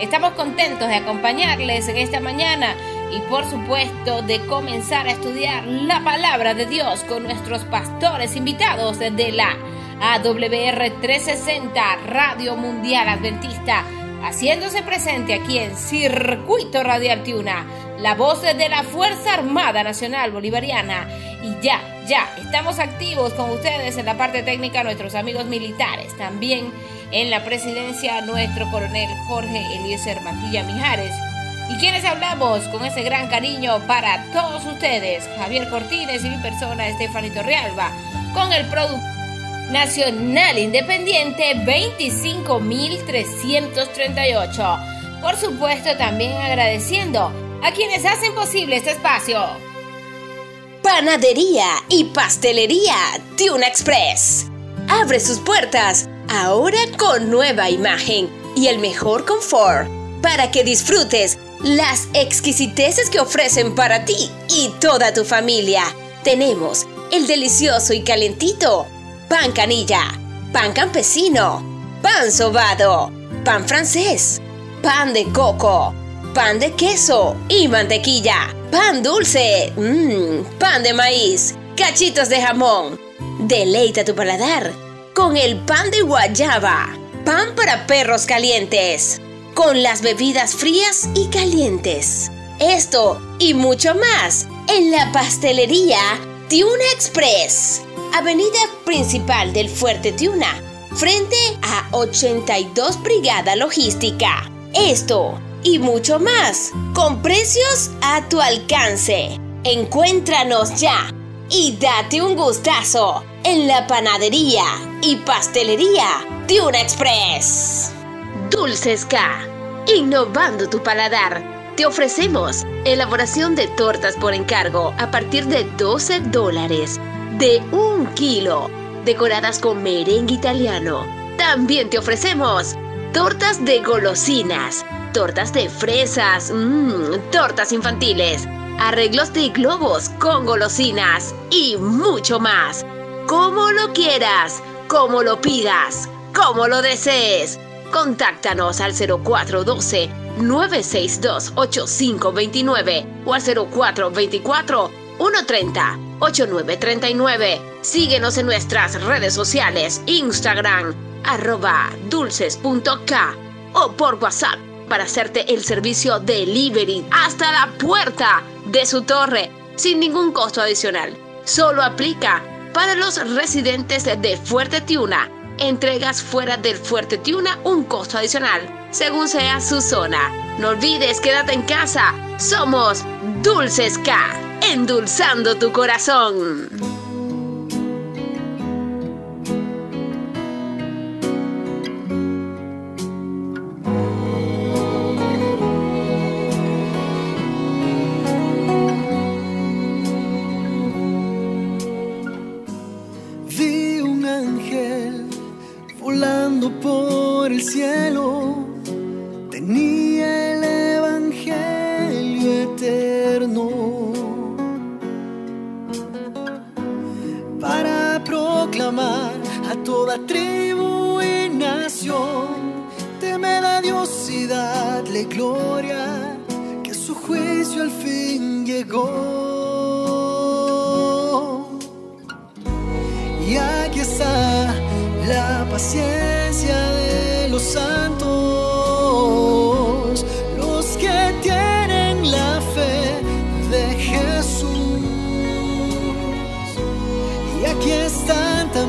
Estamos contentos de acompañarles en esta mañana y por supuesto de comenzar a estudiar la palabra de Dios con nuestros pastores invitados de la AWR 360 Radio Mundial Adventista, haciéndose presente aquí en Circuito Radial Tiuna la voz de la Fuerza Armada Nacional Bolivariana. Y ya, ya, estamos activos con ustedes en la parte técnica, nuestros amigos militares. También en la presidencia, nuestro coronel Jorge Eliezer Matilla Mijares. Y quienes hablamos con ese gran cariño para todos ustedes, Javier Cortines y mi persona, Estefanito Realba, con el producto nacional independiente 25338. Por supuesto, también agradeciendo a quienes hacen posible este espacio. Panadería y pastelería Tuna Express. Abre sus puertas ahora con nueva imagen y el mejor confort para que disfrutes las exquisiteces que ofrecen para ti y toda tu familia. tenemos el delicioso y calentito pan canilla, pan campesino, pan sobado, pan francés, pan de coco, pan de queso y mantequilla, pan dulce, mmm, pan de maíz, cachitos de jamón. Deleita tu paladar con el pan de guayaba, pan para perros calientes, con las bebidas frías y calientes. Esto y mucho más en la pastelería Tiuna Express, avenida principal del Fuerte Tiuna, frente a 82 Brigada Logística. Esto y mucho más, con precios a tu alcance. Encuéntranos ya y date un gustazo en la panadería y pastelería Tiuna Express. Dulces K, innovando tu paladar te ofrecemos elaboración de tortas por encargo a partir de 12 dólares, de un kilo, decoradas con merengue italiano. También te ofrecemos tortas de golosinas, tortas de fresas, mmm, tortas infantiles, arreglos de globos con golosinas y mucho más. Como lo quieras, como lo pidas, como lo desees. Contáctanos al 0412 962-8529 o al 0424-130-8939. Síguenos en nuestras redes sociales, Instagram, arroba dulces.k o por WhatsApp para hacerte el servicio delivery hasta la puerta de su torre sin ningún costo adicional. Solo aplica para los residentes de Fuerte Tiuna. Entregas fuera del Fuerte Tiuna un costo adicional según sea su zona. No olvides, quédate en casa. Somos Dulces K, endulzando tu corazón.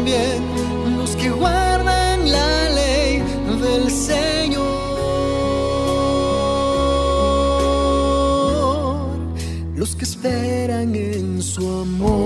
También los que guardan la ley del Señor, los que esperan en su amor.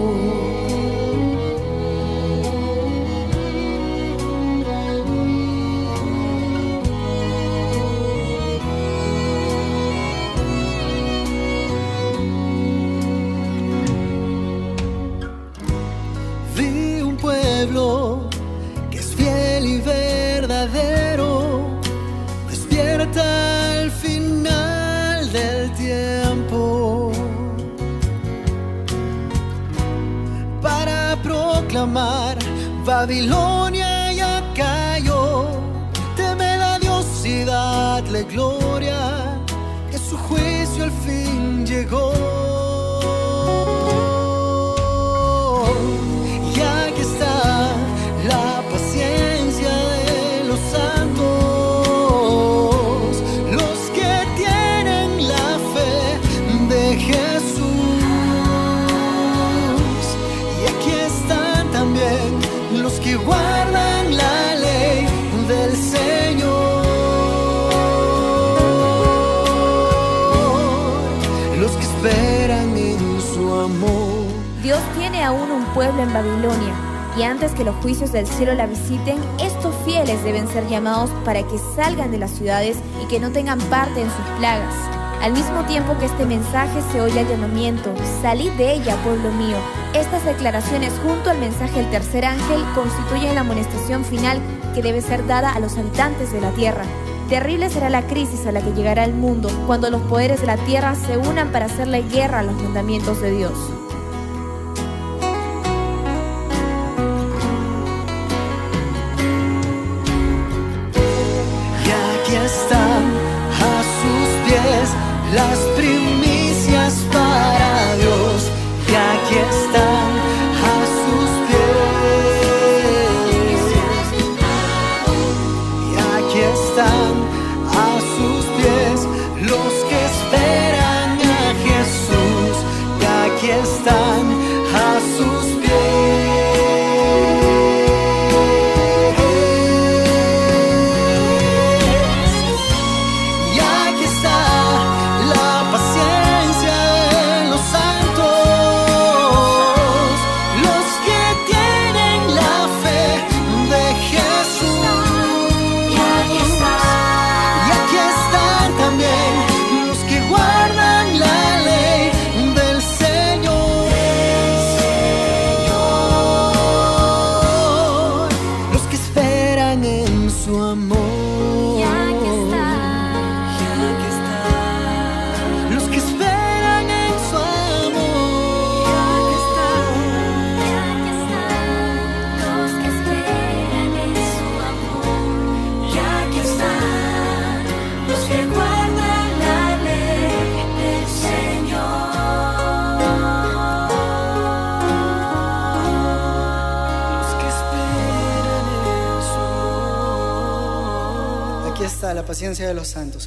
Pueblo en Babilonia, y antes que los juicios del cielo la visiten, estos fieles deben ser llamados para que salgan de las ciudades y que no tengan parte en sus plagas. Al mismo tiempo que este mensaje se oye el llamamiento, salid de ella, pueblo mío. Estas declaraciones junto al mensaje del tercer ángel constituyen la amonestación final que debe ser dada a los habitantes de la tierra. Terrible será la crisis a la que llegará el mundo cuando los poderes de la tierra se unan para hacerle guerra a los mandamientos de Dios.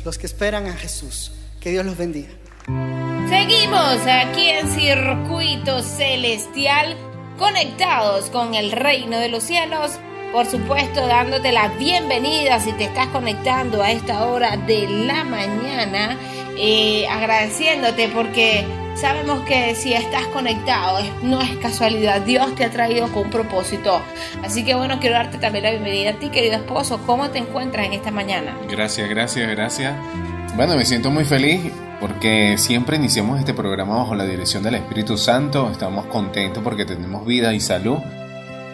Los que esperan a Jesús. Que Dios los bendiga. Seguimos aquí en Circuito Celestial, conectados con el reino de los cielos. Por supuesto, dándote la bienvenida si te estás conectando a esta hora de la mañana. eh, agradeciéndote porque sabemos que si estás conectado no es casualidad. Dios te ha traído con un propósito. Así que bueno, quiero darte también la bienvenida a ti, querido esposo. ¿Cómo te encuentras en esta mañana? Gracias, gracias, gracias. Bueno, me siento muy feliz porque siempre iniciamos este programa bajo la dirección del Espíritu Santo. Estamos contentos porque tenemos vida y salud.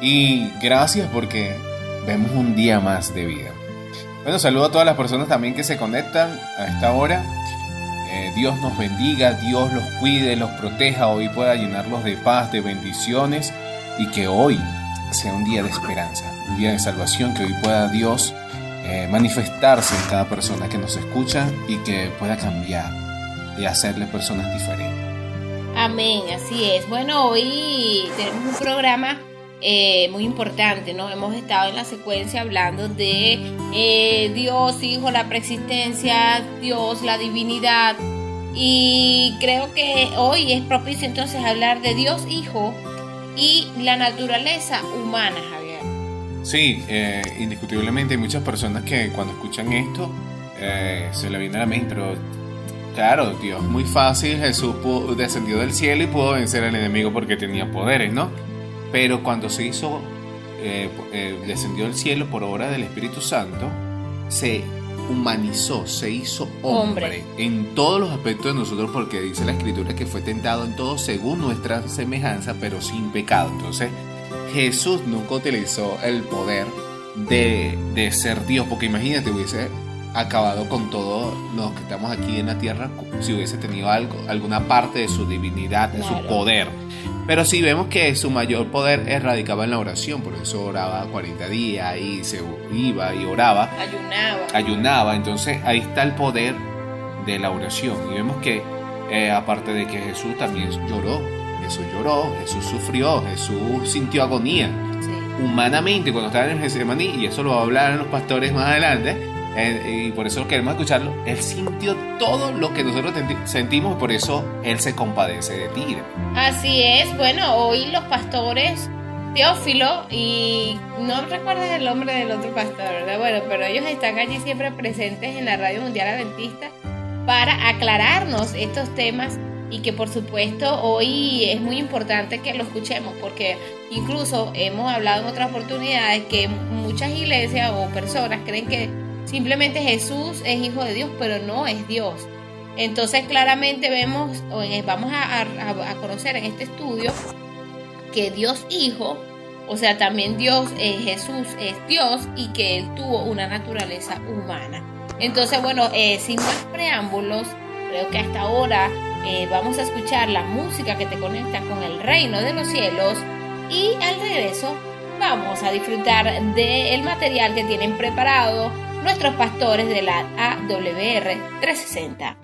Y gracias porque vemos un día más de vida. Bueno, saludo a todas las personas también que se conectan a esta hora. Eh, Dios nos bendiga, Dios los cuide, los proteja, hoy pueda llenarlos de paz, de bendiciones y que hoy sea un día de esperanza, un día de salvación, que hoy pueda Dios eh, manifestarse en cada persona que nos escucha y que pueda cambiar y hacerle personas diferentes. Amén, así es. Bueno, hoy tenemos un programa eh, muy importante, ¿no? Hemos estado en la secuencia hablando de eh, Dios, Hijo, la preexistencia, Dios, la divinidad. Y creo que hoy es propicio entonces hablar de Dios, Hijo y la naturaleza humana, Javier. Sí, eh, indiscutiblemente hay muchas personas que cuando escuchan esto eh, se le viene a la mente, pero claro, Dios, muy fácil, Jesús descendió del cielo y pudo vencer al enemigo porque tenía poderes, ¿no? Pero cuando se hizo, eh, eh, descendió del cielo por obra del Espíritu Santo, se humanizó, se hizo hombre, Hombre. en todos los aspectos de nosotros porque dice la escritura que fue tentado en todo según nuestra semejanza, pero sin pecado. Entonces, Jesús nunca utilizó el poder de, de ser Dios, porque imagínate, hubiese acabado con todos los que estamos aquí en la tierra si hubiese tenido algo, alguna parte de su divinidad, de su Claro. poder. Pero sí vemos que su mayor poder radicaba en la oración, por eso oraba 40 días y se iba y oraba Ayunaba. ayunaba. Entonces ahí está el poder de la oración. Y vemos que eh, aparte de que Jesús también lloró, Jesús lloró, Jesús sufrió, Jesús sintió agonía. Sí. Humanamente cuando estaba en el Getsemaní, y eso lo va a hablar los pastores más adelante, eh, y por eso queremos escucharlo, Él sintió todo lo que nosotros sentimos, por eso Él se compadece de ti. Así es, bueno, hoy los pastores Teófilo y no recuerdas el nombre del otro pastor, ¿verdad? Bueno, pero ellos están allí siempre presentes en la Radio Mundial Adventista para aclararnos estos temas y que por supuesto hoy es muy importante que lo escuchemos porque incluso hemos hablado en otras oportunidades que muchas iglesias o personas creen que simplemente Jesús es hijo de Dios, pero no es Dios. Entonces claramente vemos, o vamos a conocer en este estudio que Dios Hijo, o sea, también Dios, eh, Jesús es Dios y que Él tuvo una naturaleza humana. Entonces, bueno, eh, sin más preámbulos, creo que hasta ahora eh, vamos a escuchar la música que te conecta con el reino de los cielos y al regreso vamos a disfrutar del material que tienen preparado nuestros pastores de la AWR 360.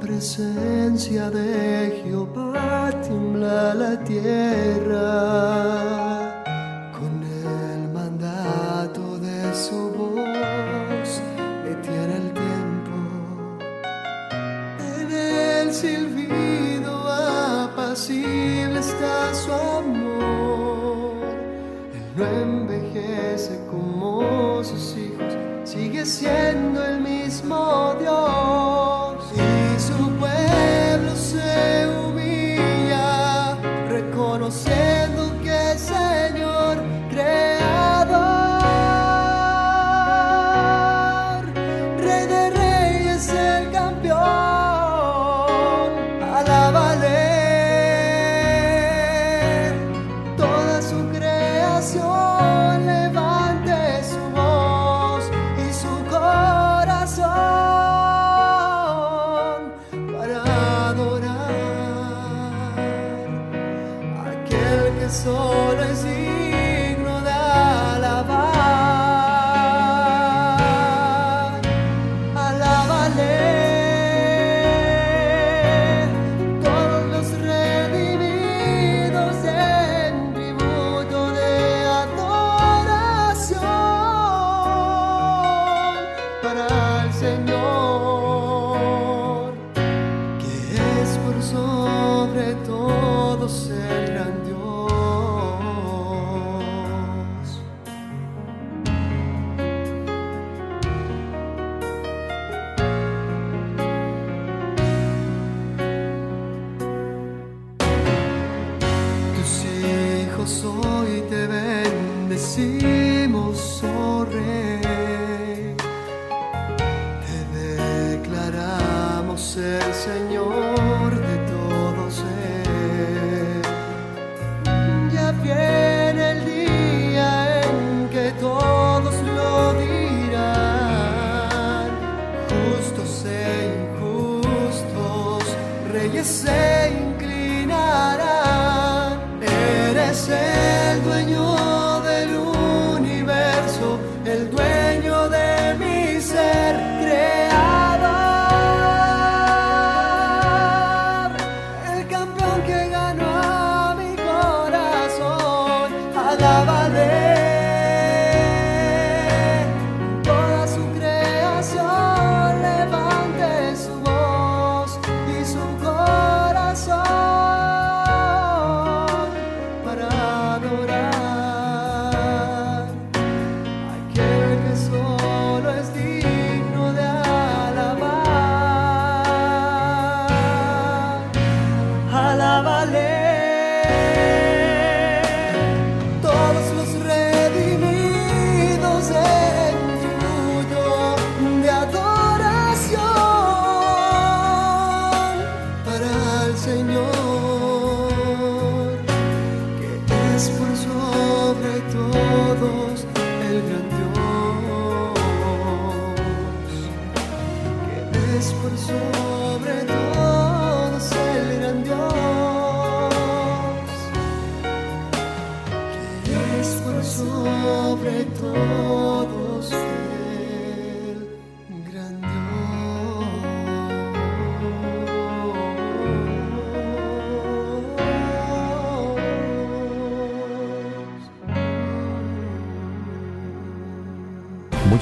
presencia de Jehová tiembla la tierra sigue siendo el mismo Dios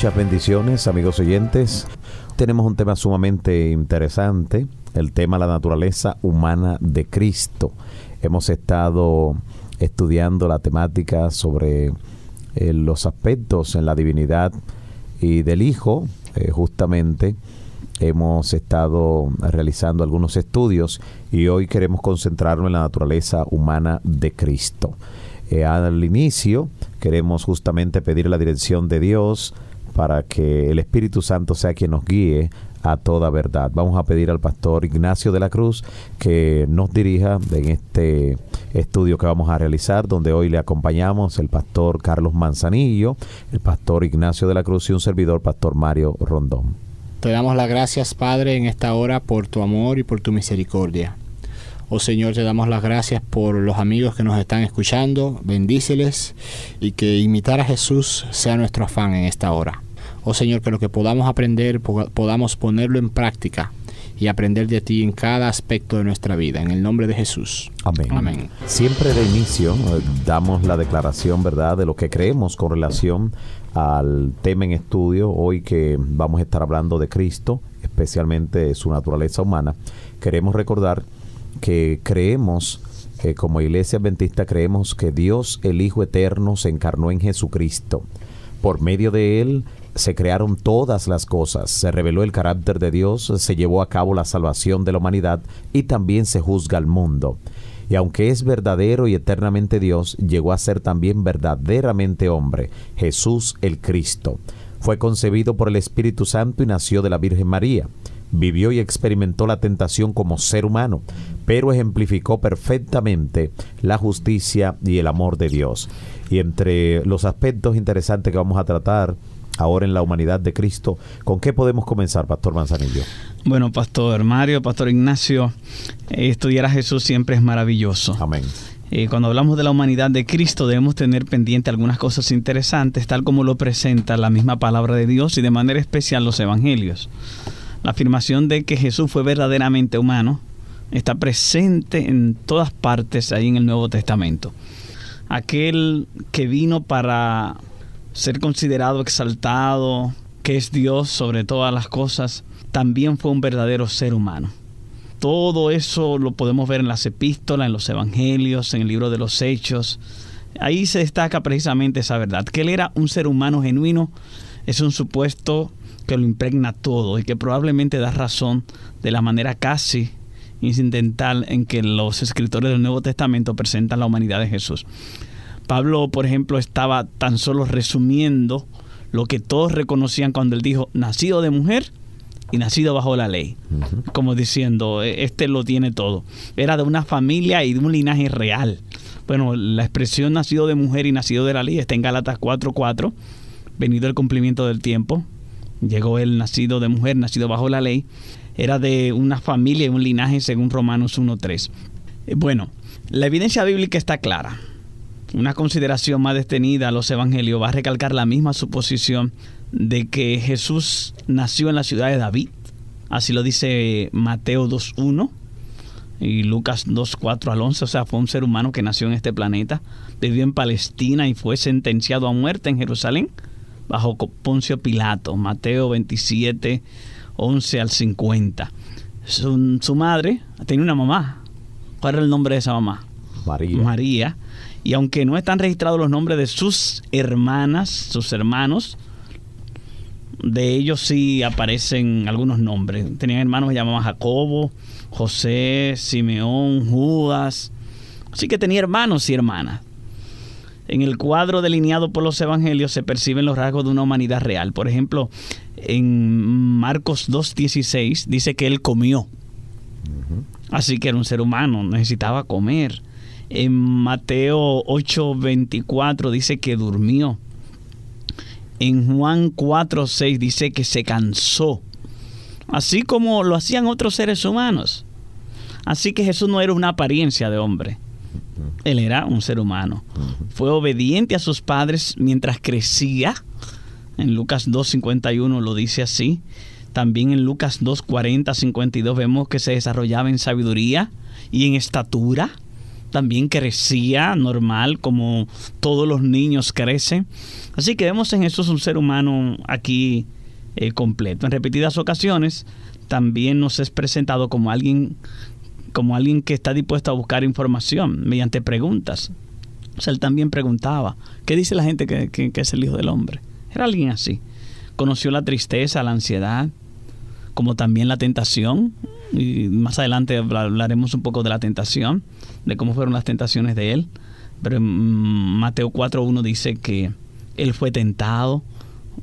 Muchas bendiciones, amigos oyentes. Tenemos un tema sumamente interesante, el tema la naturaleza humana de Cristo. Hemos estado estudiando la temática sobre eh, los aspectos en la divinidad y del Hijo, eh, justamente hemos estado realizando algunos estudios y hoy queremos concentrarnos en la naturaleza humana de Cristo. Eh, al inicio queremos justamente pedir la dirección de Dios para que el Espíritu Santo sea quien nos guíe a toda verdad. Vamos a pedir al pastor Ignacio de la Cruz que nos dirija en este estudio que vamos a realizar, donde hoy le acompañamos el pastor Carlos Manzanillo, el pastor Ignacio de la Cruz y un servidor, pastor Mario Rondón. Te damos las gracias, Padre, en esta hora por tu amor y por tu misericordia. Oh Señor, te damos las gracias por los amigos que nos están escuchando. Bendíceles y que imitar a Jesús sea nuestro afán en esta hora. Oh Señor, que lo que podamos aprender po- podamos ponerlo en práctica y aprender de ti en cada aspecto de nuestra vida. En el nombre de Jesús. Amén. Amén. Siempre de inicio eh, damos la declaración, ¿verdad?, de lo que creemos con relación al tema en estudio. Hoy que vamos a estar hablando de Cristo, especialmente su naturaleza humana, queremos recordar que creemos, eh, como iglesia adventista, creemos que Dios, el Hijo Eterno, se encarnó en Jesucristo. Por medio de Él se crearon todas las cosas, se reveló el carácter de Dios, se llevó a cabo la salvación de la humanidad y también se juzga al mundo. Y aunque es verdadero y eternamente Dios, llegó a ser también verdaderamente hombre, Jesús el Cristo. Fue concebido por el Espíritu Santo y nació de la Virgen María. Vivió y experimentó la tentación como ser humano, pero ejemplificó perfectamente la justicia y el amor de Dios. Y entre los aspectos interesantes que vamos a tratar ahora en la humanidad de Cristo, ¿con qué podemos comenzar, Pastor Manzanillo? Bueno, Pastor Mario, Pastor Ignacio, eh, estudiar a Jesús siempre es maravilloso. Amén. Eh, cuando hablamos de la humanidad de Cristo debemos tener pendiente algunas cosas interesantes, tal como lo presenta la misma palabra de Dios y de manera especial los evangelios. La afirmación de que Jesús fue verdaderamente humano está presente en todas partes ahí en el Nuevo Testamento. Aquel que vino para ser considerado exaltado, que es Dios sobre todas las cosas, también fue un verdadero ser humano. Todo eso lo podemos ver en las epístolas, en los evangelios, en el libro de los hechos. Ahí se destaca precisamente esa verdad, que él era un ser humano genuino, es un supuesto que lo impregna todo y que probablemente da razón de la manera casi incidental en que los escritores del Nuevo Testamento presentan la humanidad de Jesús. Pablo, por ejemplo, estaba tan solo resumiendo lo que todos reconocían cuando él dijo, nacido de mujer y nacido bajo la ley. Como diciendo, "E- este lo tiene todo. Era de una familia y de un linaje real. Bueno, la expresión nacido de mujer y nacido de la ley está en Gálatas 4.4, venido el cumplimiento del tiempo. Llegó el nacido de mujer, nacido bajo la ley. Era de una familia y un linaje según Romanos 1.3. Eh, Bueno, la evidencia bíblica está clara. Una consideración más detenida a los evangelios va a recalcar la misma suposición de que Jesús nació en la ciudad de David. Así lo dice Mateo 2.1 y Lucas 2.4 al 11. O sea, fue un ser humano que nació en este planeta, vivió en Palestina y fue sentenciado a muerte en Jerusalén bajo Poncio Pilato. Mateo 27, 11 al 50. Su, su madre tenía una mamá. ¿Cuál era el nombre de esa mamá? María. María. Y aunque no están registrados los nombres de sus hermanas, sus hermanos, de ellos sí aparecen algunos nombres. Tenían hermanos que llamaban Jacobo, José, Simeón, Judas. Así que tenía hermanos y hermanas. En el cuadro delineado por los evangelios se perciben los rasgos de una humanidad real. Por ejemplo, en Marcos 2.16 dice que él comió. Así que era un ser humano, necesitaba comer. En Mateo 8:24 dice que durmió. En Juan 4:6 dice que se cansó. Así como lo hacían otros seres humanos. Así que Jesús no era una apariencia de hombre. Él era un ser humano. Fue obediente a sus padres mientras crecía. En Lucas 2.51 lo dice así. También en Lucas 2.40, 52 vemos que se desarrollaba en sabiduría y en estatura. También crecía normal como todos los niños crecen. Así que vemos en Jesús un ser humano aquí eh, completo. En repetidas ocasiones también nos es presentado como alguien como alguien que está dispuesto a buscar información mediante preguntas. O sea, él también preguntaba, ¿qué dice la gente que, que- que es el Hijo del Hombre? Era alguien así. Conoció la tristeza, la ansiedad, como también la tentación. Y más adelante habla- hablaremos un poco de la tentación, de cómo fueron las tentaciones de él. Pero en Mateo 4.1 dice que él fue tentado.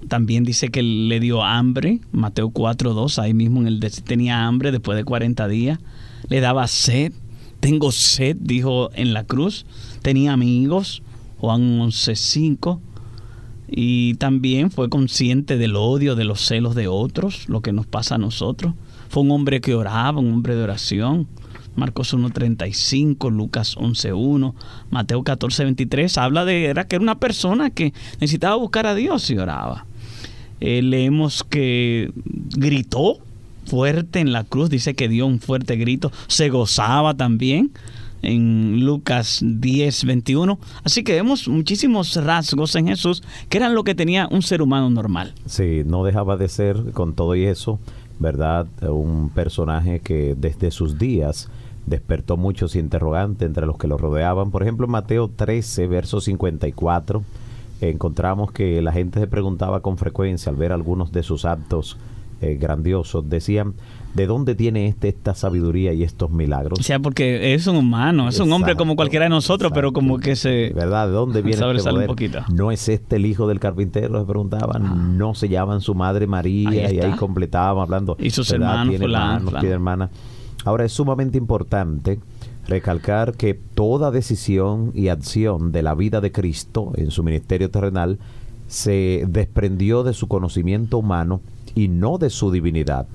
También dice que le dio hambre. Mateo 4.2, ahí mismo en el tenía hambre después de 40 días. Le daba sed. Tengo sed, dijo en la cruz. Tenía amigos. Juan 11.5 y también fue consciente del odio, de los celos de otros, lo que nos pasa a nosotros. Fue un hombre que oraba, un hombre de oración. Marcos 1.35, Lucas 11.1, Mateo 14.23, habla de era que era una persona que necesitaba buscar a Dios y oraba. Eh, leemos que gritó fuerte en la cruz, dice que dio un fuerte grito, se gozaba también en Lucas 10, 21. Así que vemos muchísimos rasgos en Jesús que eran lo que tenía un ser humano normal. Sí, no dejaba de ser con todo y eso, ¿verdad? Un personaje que desde sus días despertó muchos interrogantes entre los que lo rodeaban. Por ejemplo, en Mateo 13, verso 54, encontramos que la gente se preguntaba con frecuencia al ver algunos de sus actos eh, grandiosos, decían, ¿de dónde tiene este esta sabiduría y estos milagros? O sea, porque es un humano, es un hombre como cualquiera de nosotros, pero como que se... ¿Verdad? ¿De dónde viene este un poder? ¿No es este el hijo del carpintero? Se preguntaban. ¿No se llaman su madre María? Ahí y ahí completaban hablando. Y sus ¿verdad? hermanos, Tiene fulano, hermanos, fulano. tiene hermanas. Ahora es sumamente importante recalcar que toda decisión y acción de la vida de Cristo en su ministerio terrenal se desprendió de su conocimiento humano y no de su divinidad.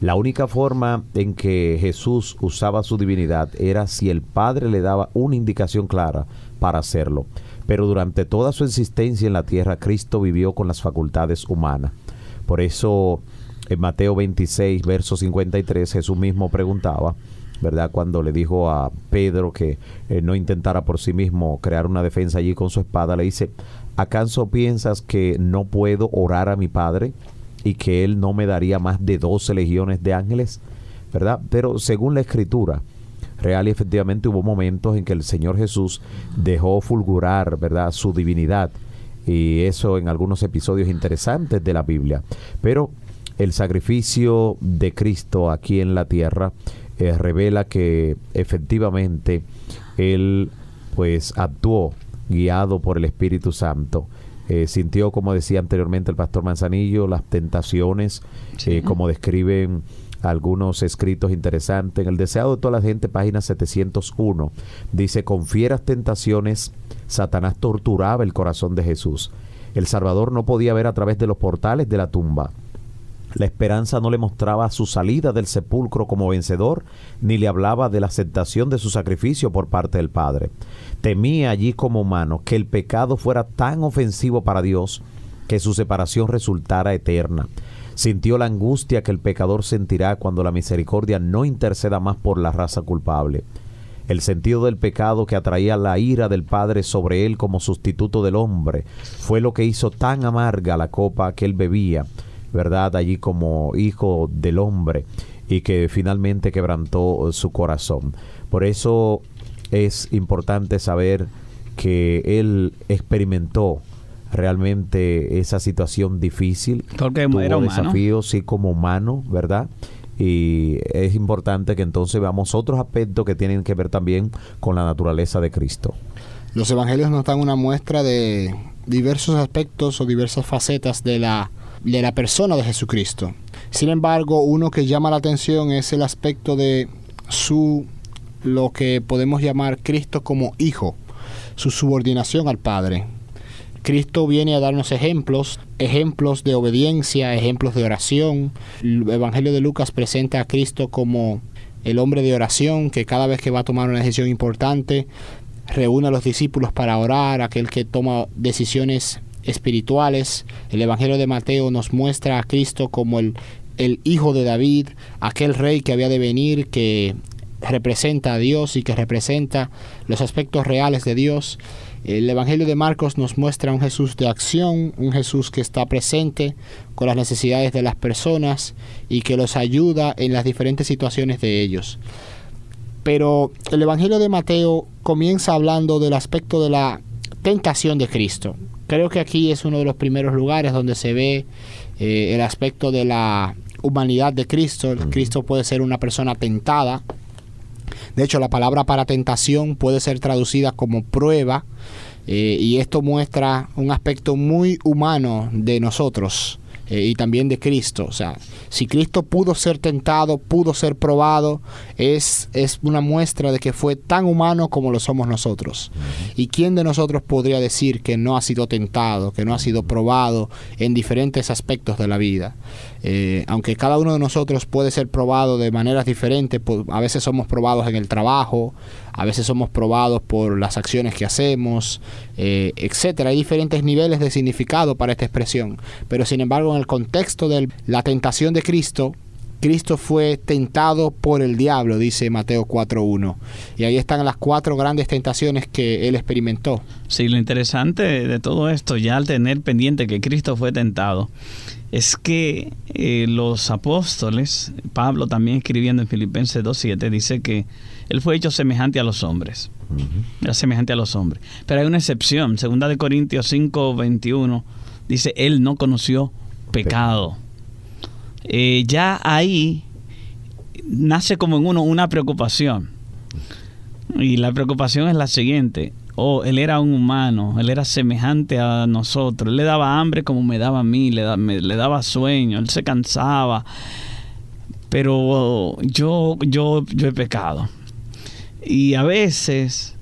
La única forma en que Jesús usaba su divinidad era si el Padre le daba una indicación clara para hacerlo. Pero durante toda su existencia en la tierra, Cristo vivió con las facultades humanas. Por eso en Mateo 26, verso 53, Jesús mismo preguntaba, ¿verdad? Cuando le dijo a Pedro que eh, no intentara por sí mismo crear una defensa allí con su espada, le dice, ¿acaso piensas que no puedo orar a mi Padre y que Él no me daría más de 12 legiones de ángeles? ¿Verdad? Pero según la Escritura, real y efectivamente hubo momentos en que el Señor Jesús dejó fulgurar, ¿verdad?, su divinidad. Y eso en algunos episodios interesantes de la Biblia. Pero el sacrificio de Cristo aquí en la tierra eh, revela que efectivamente Él pues actuó guiado por el Espíritu Santo. Eh, sintió, como decía anteriormente el pastor Manzanillo, las tentaciones, eh, como describen algunos escritos interesantes. En el deseado de toda la gente, página 701, dice, con fieras tentaciones, Satanás torturaba el corazón de Jesús. El Salvador no podía ver a través de los portales de la tumba. La esperanza no le mostraba su salida del sepulcro como vencedor, ni le hablaba de la aceptación de su sacrificio por parte del Padre. Temía allí como humano que el pecado fuera tan ofensivo para Dios que su separación resultara eterna. Sintió la angustia que el pecador sentirá cuando la misericordia no interceda más por la raza culpable. El sentido del pecado que atraía la ira del Padre sobre él como sustituto del hombre fue lo que hizo tan amarga la copa que él bebía, ¿verdad? Allí como hijo del hombre y que finalmente quebrantó su corazón. Por eso es importante saber que él experimentó realmente esa situación difícil. Porque Tuvo era humano. desafíos, sí, como humano, ¿verdad? Y es importante que entonces veamos otros aspectos que tienen que ver también con la naturaleza de Cristo. Los evangelios nos dan una muestra de diversos aspectos o diversas facetas de la, de la persona de Jesucristo. Sin embargo, uno que llama la atención es el aspecto de su, lo que podemos llamar Cristo como hijo, su subordinación al Padre. Cristo viene a darnos ejemplos, ejemplos de obediencia, ejemplos de oración. El Evangelio de Lucas presenta a Cristo como el hombre de oración, que cada vez que va a tomar una decisión importante, reúne a los discípulos para orar, aquel que toma decisiones espirituales. El Evangelio de Mateo nos muestra a Cristo como el, el hijo de David, aquel rey que había de venir, que representa a Dios y que representa los aspectos reales de Dios. El Evangelio de Marcos nos muestra un Jesús de acción, un Jesús que está presente con las necesidades de las personas y que los ayuda en las diferentes situaciones de ellos. Pero el Evangelio de Mateo comienza hablando del aspecto de la tentación de Cristo. Creo que aquí es uno de los primeros lugares donde se ve eh, el aspecto de la humanidad de Cristo. Cristo puede ser una persona tentada. De hecho, la palabra para tentación puede ser traducida como prueba. eh, y esto muestra un aspecto muy humano de nosotros eh, y también de Cristo. O sea, si Cristo pudo ser tentado, pudo ser probado, es, es una muestra de que fue tan humano como lo somos nosotros. ¿Y quién de nosotros podría decir que no ha sido tentado, que no ha sido probado en diferentes aspectos de la vida? Eh, aunque cada uno de nosotros puede ser probado de maneras diferentes, a veces somos probados en el trabajo, a veces somos probados por las acciones que hacemos, eh, etcétera. Hay diferentes niveles de significado para esta expresión, pero sin embargo en el contexto de la tentación de Cristo, Cristo fue tentado por el diablo, dice Mateo 4.1. Y ahí están las cuatro grandes tentaciones que él experimentó. Sí, lo interesante de todo esto, ya al tener pendiente que Cristo fue tentado, es que eh, los apóstoles, Pablo también escribiendo en Filipenses 2.7, dice que él fue hecho semejante a los hombres. Era semejante a los hombres. Pero hay una excepción. Segunda de Corintios 5.21 dice, él no conoció pecado. Eh, ya ahí nace como en uno una preocupación. Y la preocupación es la siguiente. Oh, él era un humano, él era semejante a nosotros. Él le daba hambre como me daba a mí, le, le daba sueño, él se cansaba. Pero yo, yo, yo he pecado. Y a veces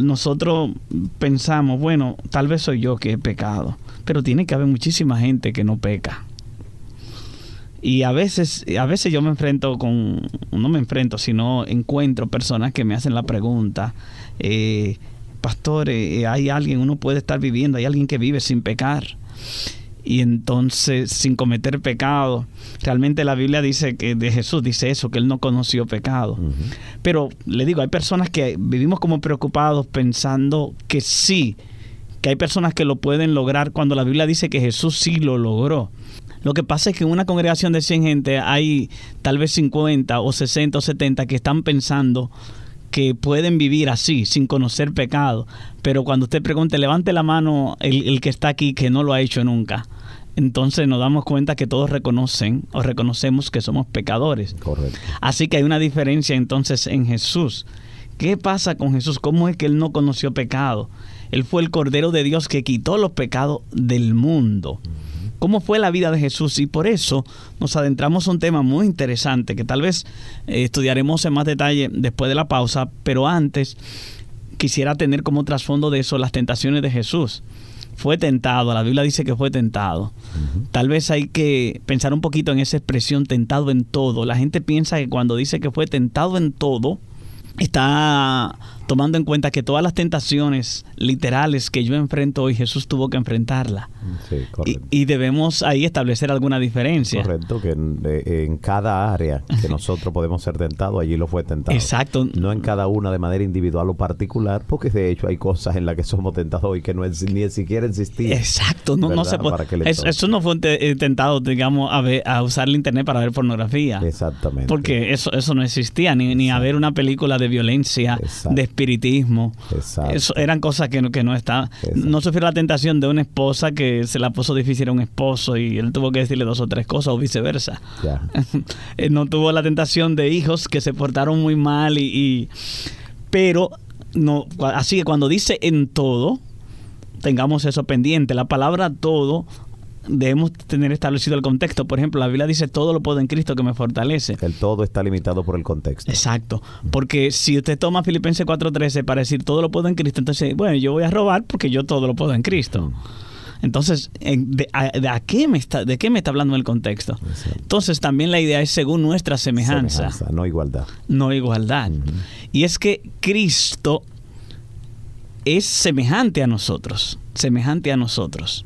nosotros pensamos, bueno, tal vez soy yo que he pecado, pero tiene que haber muchísima gente que no peca. Y a veces, a veces yo me enfrento con, no me enfrento, sino encuentro personas que me hacen la pregunta, eh, pastor, eh, hay alguien, uno puede estar viviendo, hay alguien que vive sin pecar y entonces sin cometer pecado. Realmente la Biblia dice que de Jesús dice eso, que él no conoció pecado. Pero le digo, hay personas que vivimos como preocupados pensando que sí, que hay personas que lo pueden lograr cuando la Biblia dice que Jesús sí lo logró. Lo que pasa es que en una congregación de 100 gente hay tal vez 50 o 60 o 70 que están pensando que pueden vivir así, sin conocer pecado. Pero cuando usted pregunte, levante la mano el, el que está aquí que no lo ha hecho nunca. Entonces nos damos cuenta que todos reconocen o reconocemos que somos pecadores. Correcto. Así que hay una diferencia entonces en Jesús. ¿Qué pasa con Jesús? ¿Cómo es que él no conoció pecado? Él fue el Cordero de Dios que quitó los pecados del mundo. ¿Cómo fue la vida de Jesús? Y por eso nos adentramos a un tema muy interesante que tal vez eh, estudiaremos en más detalle después de la pausa, pero antes quisiera tener como trasfondo de eso las tentaciones de Jesús. Fue tentado, la Biblia dice que fue tentado. Tal vez hay que pensar un poquito en esa expresión tentado en todo. La gente piensa que cuando dice que fue tentado en todo, está tomando en cuenta que todas las tentaciones literales que yo enfrento hoy, Jesús tuvo que enfrentarla. Sí, Y, correcto. y debemos ahí establecer alguna diferencia. Correcto, que en, en cada área que nosotros podemos ser tentados, allí lo fue tentado. Exacto. No en cada una de manera individual o particular, porque de hecho hay cosas en las que somos tentados y que no ni siquiera existían. Exacto, no, no se puede. Eso, eso no fue eh, tentado, digamos, a, ver- a usar el internet para ver pornografía. Exactamente. Porque eso, eso no existía, ni, ni a ver una película de violencia, Exacto. de espiritismo. Exacto. Eso eran cosas que no, que no. Exacto. No sufrió la tentación de una esposa que se la puso difícil a un esposo y él tuvo que decirle dos o tres cosas o viceversa. Eh, no tuvo la tentación de hijos que se portaron muy mal y, y- pero no así que cuando dice en todo tengamos eso pendiente la palabra todo debemos tener establecido el contexto por ejemplo la Biblia dice todo lo puedo en Cristo que me fortalece El todo está limitado por el contexto. Exacto, porque si usted toma Filipenses 4:13 para decir todo lo puedo en Cristo, entonces, bueno, yo voy a robar porque yo todo lo puedo en Cristo. Entonces, en- de, a, de a qué me está, ¿de qué me está hablando el contexto? Entonces, también la idea es según nuestra semejanza, Semejanza, no igualdad. no igualdad. Y es que Cristo es semejante a nosotros, semejante a nosotros.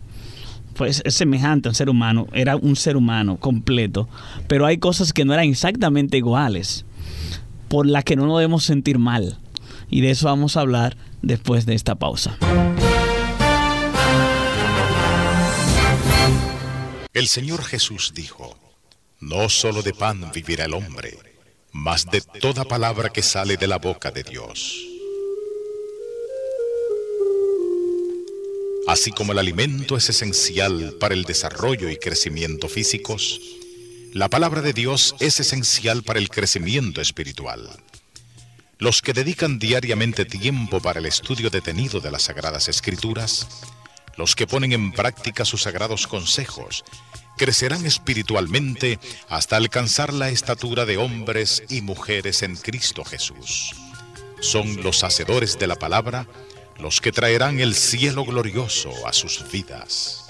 Pues es semejante a un ser humano, era un ser humano completo, pero hay cosas que no eran exactamente iguales, por las que no nos debemos sentir mal. Y de eso vamos a hablar después de esta pausa. El Señor Jesús dijo, No solo de pan vivirá el hombre, mas de toda palabra que sale de la boca de Dios. Así como el alimento es esencial para el desarrollo y crecimiento físicos, la palabra de Dios es esencial para el crecimiento espiritual. Los que dedican diariamente tiempo para el estudio detenido de las Sagradas Escrituras, los que ponen en práctica sus sagrados consejos, crecerán espiritualmente hasta alcanzar la estatura de hombres y mujeres en Cristo Jesús. Son los hacedores de la palabra los que traerán el cielo glorioso a sus vidas.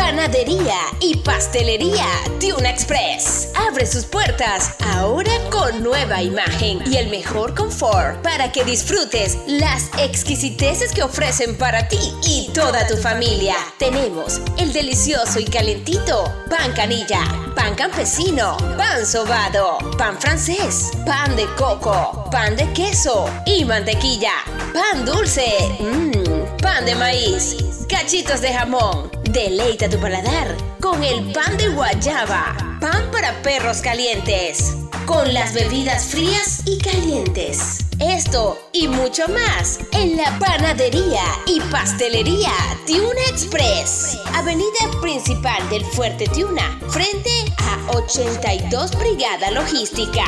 Panadería y Pastelería Tuna Express. Abre sus puertas ahora con nueva imagen y el mejor confort para que disfrutes las exquisiteces que ofrecen para ti y toda tu familia. Tenemos el delicioso y calentito pan canilla, pan campesino, pan sobado, pan francés, pan de coco, pan de queso y mantequilla, pan dulce, mmm, pan de maíz, cachitos de jamón. Deleita tu paladar con el pan de guayaba, pan para perros calientes, con las bebidas frías y calientes. Esto y mucho más en la panadería y pastelería Tiuna Express, avenida principal del Fuerte Tiuna, frente a 82 Brigada Logística.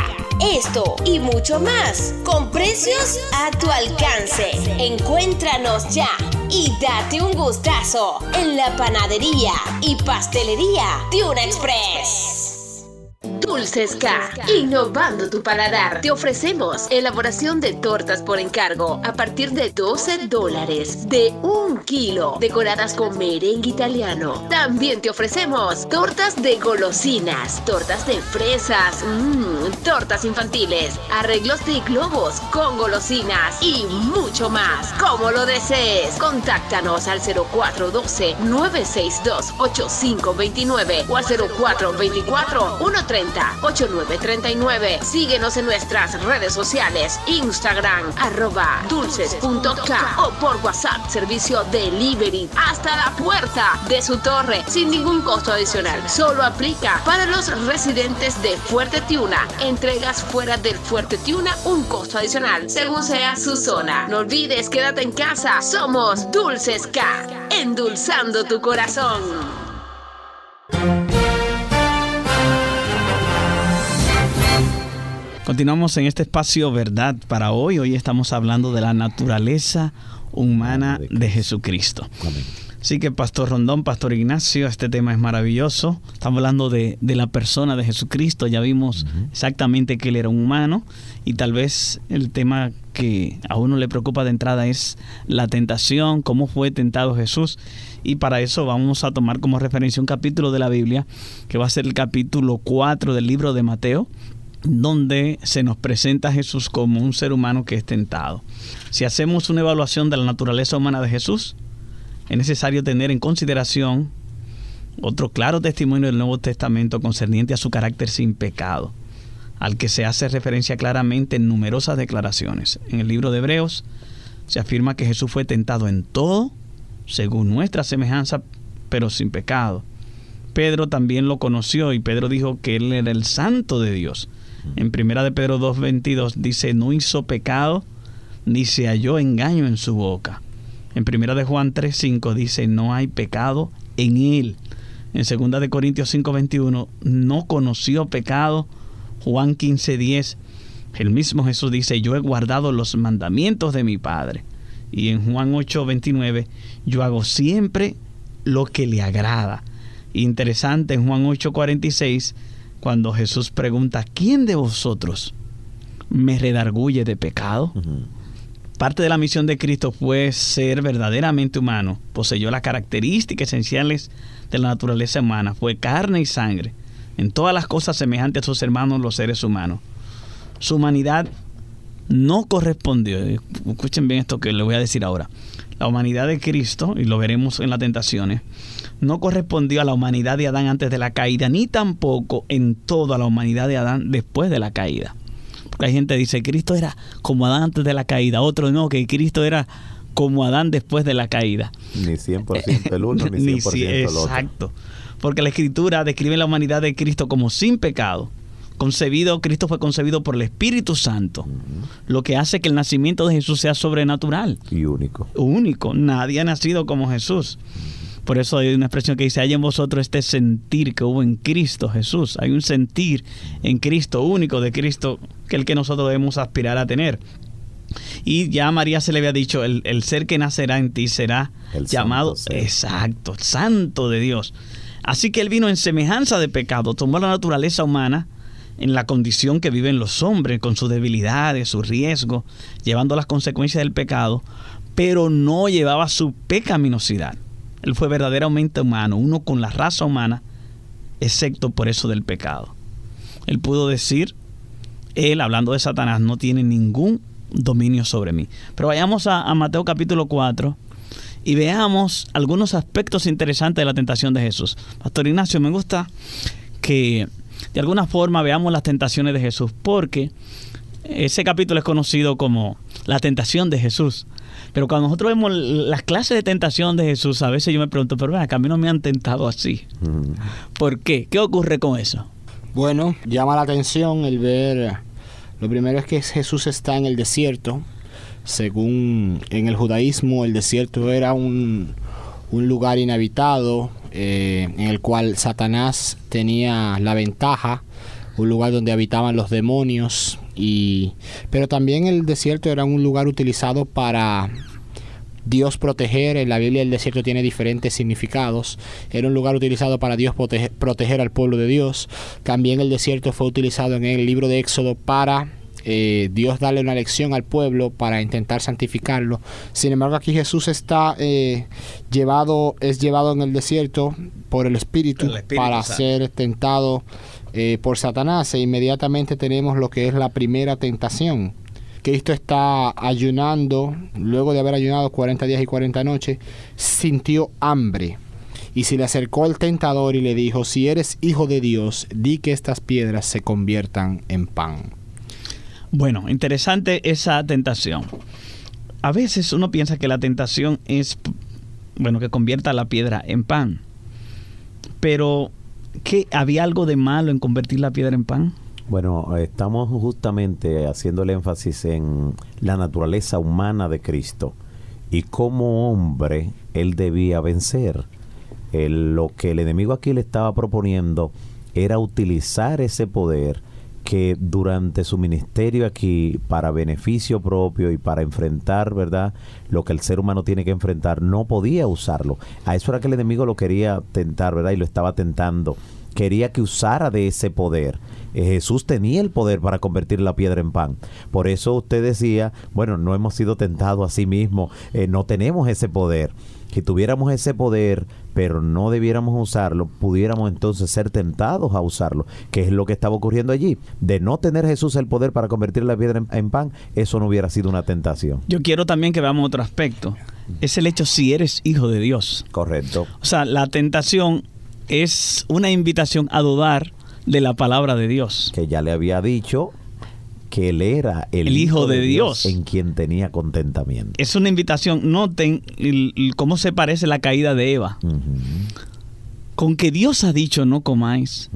Esto y mucho más con precios a tu alcance. Encuéntranos ya y date un gustazo en la panadería y pastelería Tiuna Express. Dulces K, innovando tu paladar. Te ofrecemos elaboración de tortas por encargo a partir de 12 dólares de un kilo, decoradas con merengue italiano. También te ofrecemos tortas de golosinas, tortas de fresas, mmm, tortas infantiles, arreglos de globos con golosinas y mucho más. Como lo desees, contáctanos al 0412-962-8529 o al 0424-130-8939. Síguenos en nuestras redes sociales, Instagram, arroba dulces.k o por WhatsApp, servicio delivery hasta la puerta de su torre sin ningún costo adicional. Solo aplica para los residentes de Fuerte Tiuna. Entregas fuera del Fuerte Tiuna un costo adicional según sea su zona. No olvides, quédate en casa. Somos Dulces K, endulzando tu corazón. Continuamos en este espacio Verdad para hoy. Hoy estamos hablando de la naturaleza humana de Jesucristo. Así que Pastor Rondón, Pastor Ignacio, este tema es maravilloso. Estamos hablando de, de la persona de Jesucristo. Ya vimos exactamente que él era un humano y tal vez el tema que a uno le preocupa de entrada es la tentación, cómo fue tentado Jesús. Y para eso vamos a tomar como referencia un capítulo de la Biblia, que va a ser el capítulo 4 del libro de Mateo, donde se nos presenta a Jesús como un ser humano que es tentado. Si hacemos una evaluación de la naturaleza humana de Jesús, es necesario tener en consideración otro claro testimonio del Nuevo Testamento concerniente a su carácter sin pecado, al que se hace referencia claramente en numerosas declaraciones. En el libro de Hebreos se afirma que Jesús fue tentado en todo, según nuestra semejanza, pero sin pecado. Pedro también lo conoció y Pedro dijo que él era el santo de Dios. En primera de Pedro 2.22 dice, no hizo pecado ni se halló engaño en su boca. En primera de Juan 3.5 dice, no hay pecado en él. En segunda de Corintios 5.21, no conoció pecado. Juan 15.10, el mismo Jesús dice, yo he guardado los mandamientos de mi Padre. Y en Juan 8.29, yo hago siempre lo que le agrada. Interesante en Juan 8:46, cuando Jesús pregunta, ¿quién de vosotros me redarguye de pecado? Parte de la misión de Cristo fue ser verdaderamente humano, poseyó las características esenciales de la naturaleza humana, fue carne y sangre, en todas las cosas semejantes a sus hermanos los seres humanos. Su humanidad no correspondió, escuchen bien esto que le voy a decir ahora, la humanidad de Cristo, y lo veremos en las tentaciones, no correspondió a la humanidad de Adán antes de la caída, ni tampoco en toda la humanidad de Adán después de la caída. Porque hay gente que dice, Cristo era como Adán antes de la caída, otro no, que Cristo era como Adán después de la caída. Ni 100% el uno, ni 100% si- el otro. Exacto. Porque la escritura describe la humanidad de Cristo como sin pecado. Concebido, Cristo fue concebido por el Espíritu Santo, lo que hace que el nacimiento de Jesús sea sobrenatural Y único. único. Nadie ha nacido como Jesús. Por eso hay una expresión que dice, hay en vosotros este sentir que hubo en Cristo Jesús. Hay un sentir en Cristo único de Cristo que el que nosotros debemos aspirar a tener. Y ya a María se le había dicho, el, el ser que nacerá en ti será El llamado, santo ser. exacto, santo de Dios. Así que él vino en semejanza de pecado, tomó la naturaleza humana en la condición que viven los hombres, con sus debilidades, sus riesgos, llevando las consecuencias del pecado, pero no llevaba su pecaminosidad. Él fue verdaderamente humano, uno con la raza humana, excepto por eso del pecado. Él pudo decir, él hablando de Satanás, no tiene ningún dominio sobre mí. Pero vayamos a, Mateo capítulo 4 y veamos algunos aspectos interesantes de la tentación de Jesús. Pastor Ignacio, me gusta que de alguna forma veamos las tentaciones de Jesús, porque ese capítulo es conocido como la tentación de Jesús. Pero cuando nosotros vemos las clases de tentación de Jesús, a veces yo me pregunto, pero acá, a mí no me han tentado así. ¿Por qué? ¿Qué ocurre con eso? Bueno, llama la atención el ver, lo primero es que Jesús está en el desierto. Según en el judaísmo, el desierto era un, un lugar inhabitado eh, en el cual Satanás tenía la ventaja, un lugar donde habitaban los demonios, y, pero también el desierto era un lugar utilizado para Dios proteger, en la Biblia el desierto tiene diferentes significados. Era un lugar utilizado para Dios proteger, proteger al pueblo de Dios. También el desierto fue utilizado en el libro de Éxodo para eh, Dios darle una lección al pueblo para intentar santificarlo. Sin embargo, aquí Jesús está eh, llevado, es llevado en el desierto por el Espíritu, El Espíritu para Santo. ser tentado eh, por Satanás. E inmediatamente tenemos lo que es la primera tentación. Cristo está ayunando, luego de haber ayunado 40 días y 40 noches, sintió hambre. Y se le acercó el tentador y le dijo, si eres hijo de Dios, di que estas piedras se conviertan en pan. Bueno, interesante esa tentación. A veces uno piensa que la tentación es, bueno, que convierta la piedra en pan. Pero, ¿qué? ¿Había algo de malo en convertir la piedra en pan? Bueno, estamos justamente haciendo el énfasis en la naturaleza humana de Cristo y como hombre él debía vencer. Lo que el enemigo aquí le estaba proponiendo era utilizar ese poder que durante su ministerio aquí, para beneficio propio y para enfrentar, ¿verdad? Lo que el ser humano tiene que enfrentar, no podía usarlo. A eso era que el enemigo lo quería tentar, ¿verdad? Y lo estaba tentando. Quería que usara de ese poder. Eh, Jesús tenía el poder para convertir la piedra en pan. Por eso usted decía, bueno, no hemos sido tentados a sí mismos, eh, no tenemos ese poder. Si tuviéramos ese poder, pero no debiéramos usarlo, pudiéramos entonces ser tentados a usarlo, que es lo que estaba ocurriendo allí. De no tener Jesús el poder para convertir la piedra en, en pan, eso no hubiera sido una tentación. Yo quiero también que veamos otro aspecto. Es el hecho si eres hijo de Dios. Correcto. O sea, la tentación es una invitación a dudar de la palabra de Dios. Que ya le había dicho que él era el, El Hijo de Dios. en quien tenía contentamiento. Es una invitación. Noten el- el- cómo se parece la caída de Eva. Con que Dios ha dicho no comáis.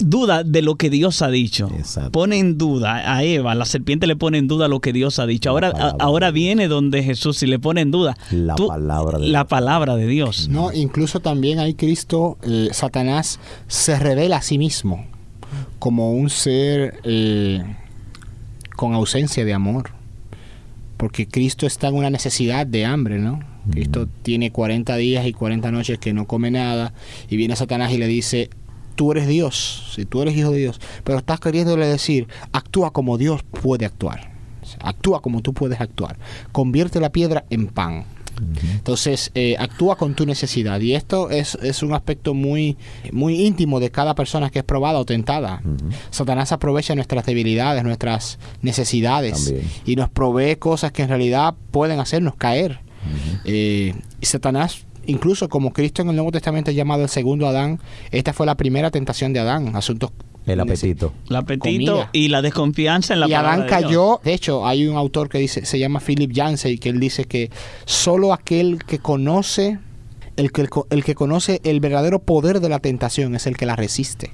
Duda de lo que Dios ha dicho. Exacto. Pone en duda a Eva, la serpiente le pone en duda lo que Dios ha dicho. Ahora, a- ahora viene donde Jesús y le pone en duda La palabra de la Dios. palabra de Dios. No, incluso también ahí Cristo, eh, Satanás, se revela a sí mismo como un ser eh, con ausencia de amor. Porque Cristo está en una necesidad de hambre, ¿no? Cristo tiene 40 días y 40 noches que no come nada y viene Satanás y le dice, tú eres Dios, si tú eres hijo de Dios, pero estás queriéndole decir, actúa como Dios puede actuar, actúa como tú puedes actuar, convierte la piedra en pan. Entonces, eh, actúa con tu necesidad. Y esto es, es un aspecto muy, muy íntimo de cada persona que es probada o tentada. Satanás aprovecha nuestras debilidades, nuestras necesidades También. y nos provee cosas que en realidad pueden hacernos caer. Eh, y Satanás, incluso como Cristo en el Nuevo Testamento es llamado el segundo Adán, esta fue la primera tentación de Adán, asuntos El apetito. El apetito Comida. y la desconfianza en la y palabra Adán de Dios. cayó, de hecho, hay un autor que dice, se llama Philip Yancey, que él dice que solo aquel que conoce, el que, el que conoce el verdadero poder de la tentación es el que la resiste.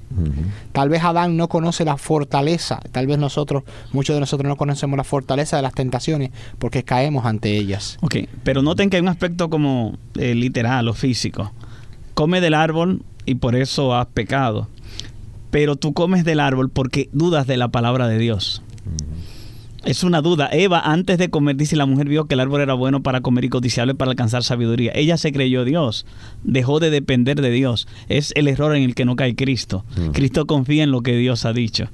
Tal vez Adán no conoce la fortaleza, tal vez nosotros, muchos de nosotros no conocemos la fortaleza de las tentaciones porque caemos ante ellas. Ok, pero noten que hay un aspecto como eh, literal o físico. Come del árbol y por eso has pecado. Pero tú comes del árbol porque dudas de la palabra de Dios. Es una duda. Eva, antes de comer, dice la mujer vio que el árbol era bueno para comer y codiciable para alcanzar sabiduría. Ella se creyó Dios, dejó de depender de Dios. Es el error en el que no cae Cristo. Cristo confía en lo que Dios ha dicho.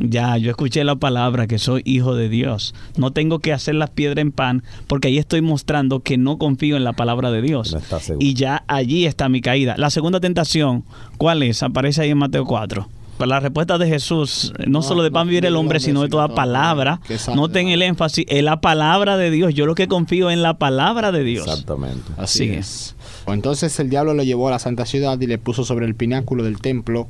Ya, yo escuché la palabra que soy hijo de Dios. No tengo que hacer las piedras en pan porque ahí estoy mostrando que no confío en la palabra de Dios. No. Y ya allí está mi caída. La segunda tentación, ¿cuál es? Aparece ahí en Mateo 4. La respuesta de Jesús, no, No, solo de pan no vivir el hombre, sino de toda palabra. Noten el énfasis en la palabra de Dios. Yo lo que confío en la palabra de Dios. Exactamente. Así Sigue. es. Entonces el diablo lo llevó a la santa ciudad y le puso sobre el pináculo del templo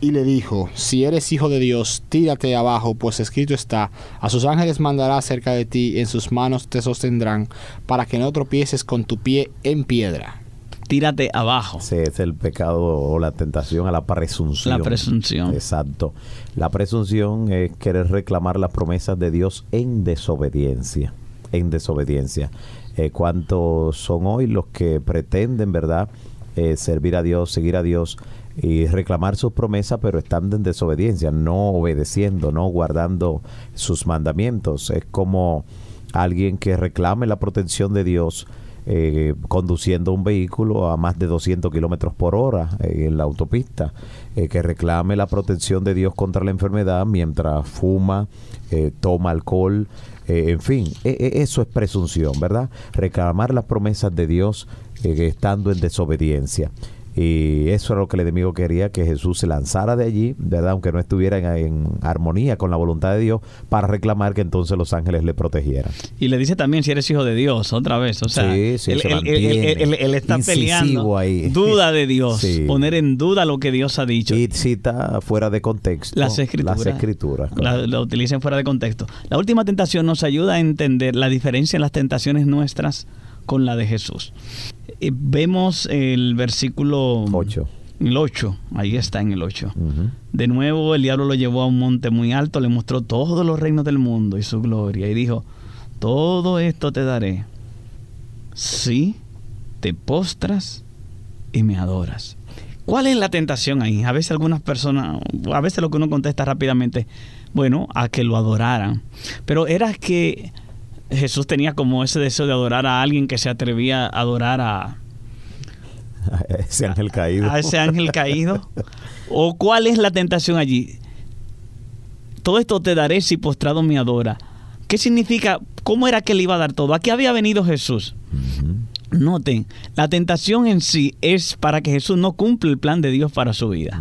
y le dijo, si eres hijo de Dios, tírate abajo, pues escrito está, a sus ángeles mandará cerca de ti, en sus manos te sostendrán, para que no tropieces con tu pie en piedra. Tírate abajo. Ese es el pecado o la tentación a la presunción. La presunción. Exacto. La presunción es querer reclamar las promesas de Dios en desobediencia. En desobediencia. Eh, ¿Cuántos son hoy los que pretenden, verdad, eh, servir a Dios, seguir a Dios y reclamar sus promesas, pero están en desobediencia, no obedeciendo, no guardando sus mandamientos? Es como alguien que reclame la protección de Dios eh, conduciendo un vehículo a más de 200 kilómetros por hora eh, en la autopista, eh, que reclame la protección de Dios contra la enfermedad mientras fuma, toma alcohol, en fin, e- e- eso es presunción, ¿verdad? Reclamar las promesas de Dios estando en desobediencia. Y eso era lo que el enemigo quería, que Jesús se lanzara de allí, ¿verdad? Aunque no estuviera en, en armonía con la voluntad de Dios, para reclamar que entonces los ángeles le protegieran. Y le dice también si eres hijo de Dios, otra vez. O sea, Sí, sí, él, se él- está peleando. ahí. Duda de Dios. Sí. Poner en duda lo que Dios ha dicho. Y cita fuera de contexto Las escrituras. Las escrituras, La, la utilicen fuera de contexto. La última tentación nos ayuda a entender la diferencia en las tentaciones nuestras con la de Jesús. Eh, vemos el versículo 8. El 8, ahí está en el 8. De nuevo el diablo lo llevó a un monte muy alto, le mostró todos los reinos del mundo y su gloria y dijo, todo esto te daré si te postras y me adoras. ¿Cuál es la tentación ahí? A veces algunas personas, a veces lo que uno contesta rápidamente, bueno, a que lo adoraran. Pero era que Jesús tenía como ese deseo de adorar a alguien que se atrevía a adorar a, Ese ángel caído. a ese ángel caído? ¿O cuál es la tentación allí? Todo esto te daré si postrado me adora. ¿Qué significa? ¿Cómo era que le iba a dar todo? ¿A qué había venido Jesús? Noten, la tentación en sí es para que Jesús no cumpla el plan de Dios para su vida.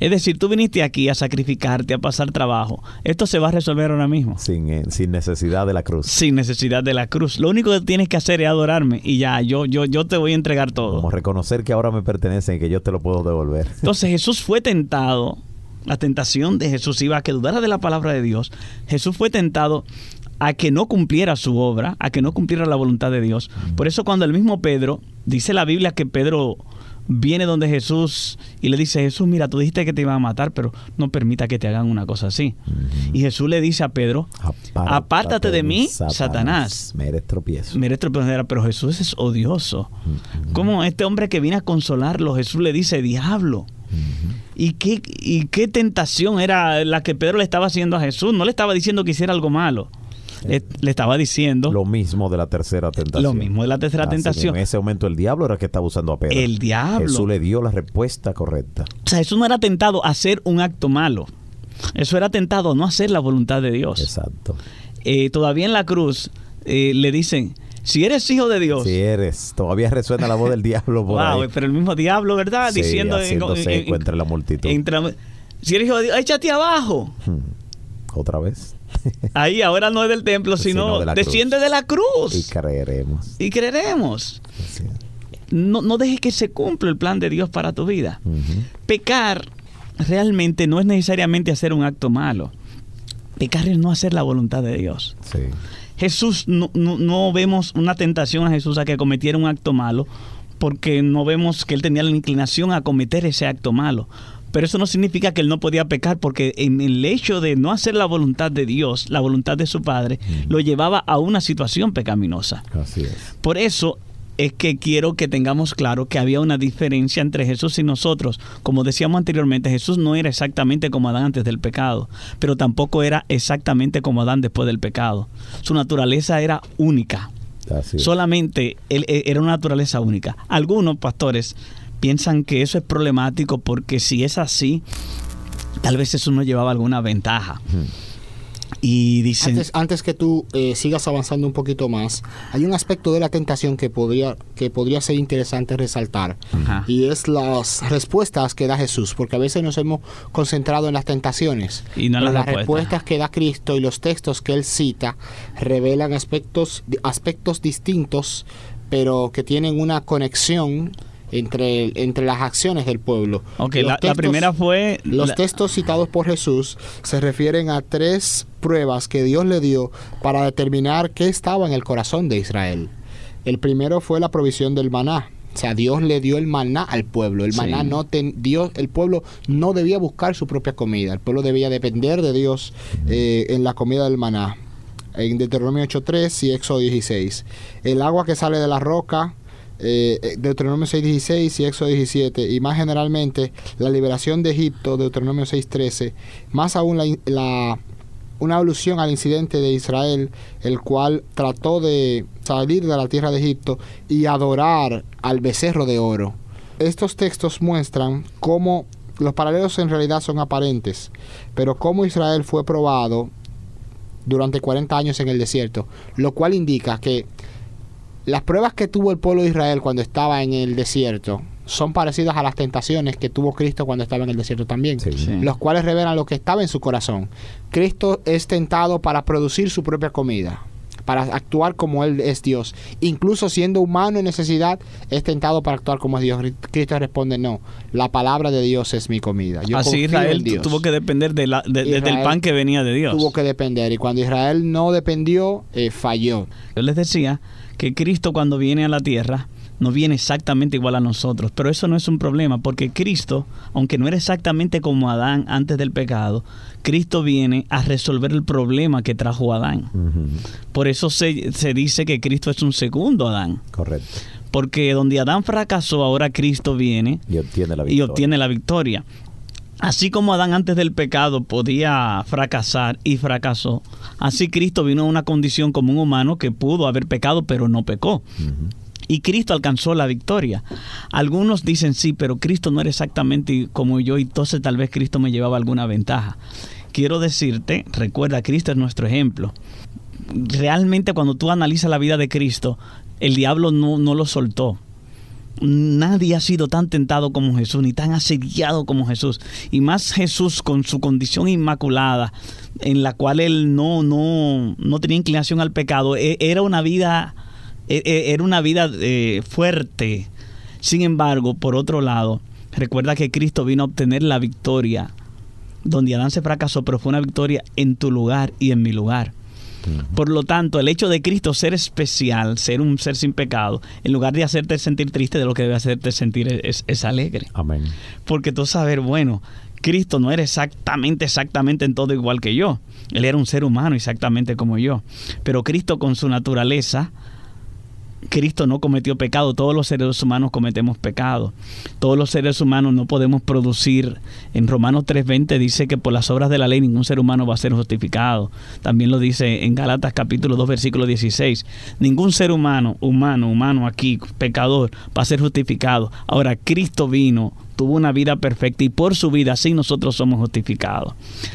Es decir, tú viniste aquí a sacrificarte, a pasar trabajo. Esto se va a resolver ahora mismo. Sin, eh, sin necesidad de la cruz. Sin necesidad de la cruz. Lo único que tienes que hacer es adorarme y ya, yo, yo, yo te voy a entregar todo. Como reconocer que ahora me pertenece y que yo te lo puedo devolver. Entonces Jesús fue tentado, la tentación de Jesús iba a que dudara de la palabra de Dios. Jesús fue tentado a que no cumpliera su obra, a que no cumpliera la voluntad de Dios. Por eso cuando el mismo Pedro, dice la Biblia que Pedro viene donde Jesús y le dice, Jesús, mira, tú dijiste que te iban a matar, pero no permita que te hagan una cosa así. Y Jesús le dice a Pedro, apártate de mí, Satanás. Me eres tropiezo. Mira, esto pero Jesús es odioso. Como este hombre que viene a consolarlo, Jesús le dice, diablo. ¿Y qué, ¿Y qué tentación era la que Pedro le estaba haciendo a Jesús? No le estaba diciendo que hiciera algo malo. Le, le estaba diciendo Lo mismo de la tercera tentación. lo mismo de la tercera Así tentación. En ese momento el diablo era el que estaba usando a Pedro. El diablo. Jesús le dio la respuesta correcta. O sea, Jesús no era tentado a hacer un acto malo. Eso era tentado a no hacer la voluntad de Dios. Exacto. Eh, todavía en la cruz eh, le dicen, si eres hijo de Dios, Si eres, todavía resuena la voz del diablo por Wow, ahí. pero el mismo diablo, ¿verdad? Sí, Diciendo en- en- entre la multitud. entre si eres hijo de Dios, échate abajo. Otra vez. Ahí ahora no es del templo, sino, Sino de la cruz. desciende de la Y creeremos. Y, creeremos. No, no dejes que se cumpla el plan de Dios para tu vida. Pecar realmente no es necesariamente hacer un acto malo. Pecar es no hacer la voluntad de Dios. Sí. Jesús, no, no- no vemos una tentación a Jesús a que cometiera un acto malo, porque no vemos que él tenía la inclinación a cometer ese acto malo. Pero eso no significa que él no podía pecar, porque en el hecho de no hacer la voluntad de Dios, la voluntad de su Padre, lo llevaba a una situación pecaminosa. Así es. Por eso, es que quiero que tengamos claro que había una diferencia entre Jesús y nosotros. Como decíamos anteriormente, Jesús no era exactamente como Adán antes del pecado, pero tampoco era exactamente como Adán después del pecado. Su naturaleza era única. Solamente él, él era una naturaleza única. Algunos pastores piensan que eso es problemático porque si es así, tal vez eso no llevaba alguna ventaja. Y dicen, Antes, antes que tú eh, sigas avanzando un poquito más, hay un aspecto de la tentación que podría, que podría ser interesante resaltar. Ajá. Y es las respuestas que da Jesús, porque a veces nos hemos concentrado en las tentaciones. Y no las las respuestas. respuestas que da Cristo y los textos que él cita revelan aspectos, aspectos distintos, pero que tienen una conexión entre, entre las acciones del pueblo. ok, la, primera fue... los la- textos citados por Jesús se refieren a tres pruebas que Dios le dio para determinar qué estaba en el corazón de Israel. El primero fue la provisión del maná. O sea, Dios le dio el maná al pueblo. El Sí. maná no ten- Dios, el pueblo no debía buscar su propia comida. El pueblo debía depender de Dios eh, en la comida del maná. En Deuteronomio 8.3 y Éxodo 16. El agua que sale de la roca, eh, eh, Deuteronomio 6.16 y Éxodo 17. Y más generalmente, la liberación de Egipto, Deuteronomio 6.13. Más aún la, la- una alusión al incidente de Israel, el cual trató de salir de la tierra de Egipto y adorar al becerro de oro. Estos textos muestran cómo los paralelos en realidad son aparentes, pero cómo Israel fue probado durante 40 años en el desierto, lo cual indica que las pruebas que tuvo el pueblo de Israel cuando estaba en el desierto son parecidas a las tentaciones que tuvo Cristo cuando estaba en el desierto también, Sí. Sí. los cuales revelan lo que estaba en su corazón. Cristo es tentado para producir su propia comida, para actuar como Él es Dios. Incluso siendo humano en necesidad, es tentado para actuar como es Dios. Cristo responde, no, la palabra de Dios es mi comida. Yo Así Israel Dios. tuvo que depender de la- de- de- del pan que venía de Dios. Tuvo que depender. Y cuando Israel no dependió, eh, falló. Yo les decía que Cristo cuando viene a la tierra no viene exactamente igual a nosotros, pero eso no es un problema porque Cristo, aunque no era exactamente como Adán antes del pecado, Cristo viene a resolver el problema que trajo Adán. Por eso se, se dice que Cristo es un segundo Adán, Correcto. porque donde Adán fracasó, ahora Cristo viene Y obtiene la y victoria. obtiene la victoria. Así como Adán antes del pecado podía fracasar y fracasó, así Cristo vino a una condición como un humano que pudo haber pecado pero no pecó. Y Cristo alcanzó la victoria. Algunos dicen sí, pero Cristo no era exactamente como yo, y entonces tal vez Cristo me llevaba alguna ventaja. Quiero decirte, recuerda, Cristo es nuestro ejemplo. Realmente cuando tú analizas la vida de Cristo, el diablo no, no lo soltó. Nadie ha sido tan tentado como Jesús, ni tan asediado como Jesús. Y más Jesús con su condición inmaculada, en la cual él no, no, no tenía inclinación al pecado. E- Era una vida, era una vida eh, fuerte. Sin embargo, por otro lado, recuerda que Cristo vino a obtener la victoria. Donde Adán se fracasó, pero fue una victoria en tu lugar y en mi lugar. Por lo tanto, el hecho de Cristo ser especial, ser un ser sin pecado, en lugar de hacerte sentir triste, de lo que debe hacerte sentir es, es alegre. Amén. Porque tú sabes, bueno, Cristo no era exactamente, exactamente en todo igual que yo. Él era un ser humano exactamente como yo. Pero Cristo con su naturaleza, Cristo no cometió pecado. Todos los seres humanos cometemos pecado. Todos los seres humanos no podemos producir. En Romanos 3:20 dice que por las obras de la ley ningún ser humano va a ser justificado. También lo dice en Galatas capítulo 2 versículo 16. Ningún ser humano, humano, humano aquí, pecador, va a ser justificado. Ahora Cristo vino tuvo una vida perfecta y por su vida así nosotros somos justificados.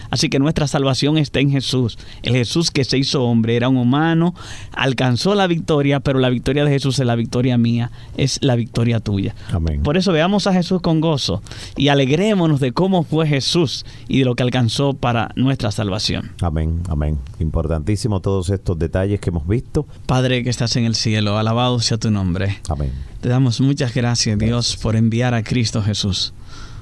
Así que nuestra salvación está en Jesús. El Jesús que se hizo hombre era un humano, alcanzó la victoria, pero la victoria de Jesús es la victoria mía, es la victoria tuya. Amén. Por eso veamos a Jesús con gozo y alegrémonos de cómo fue Jesús y de lo que alcanzó para nuestra salvación. Amén, amén. Importantísimo todos estos detalles que hemos visto. Padre que estás en el cielo, alabado sea tu nombre. Amén. Te damos muchas gracias, Dios, por enviar a Cristo Jesús.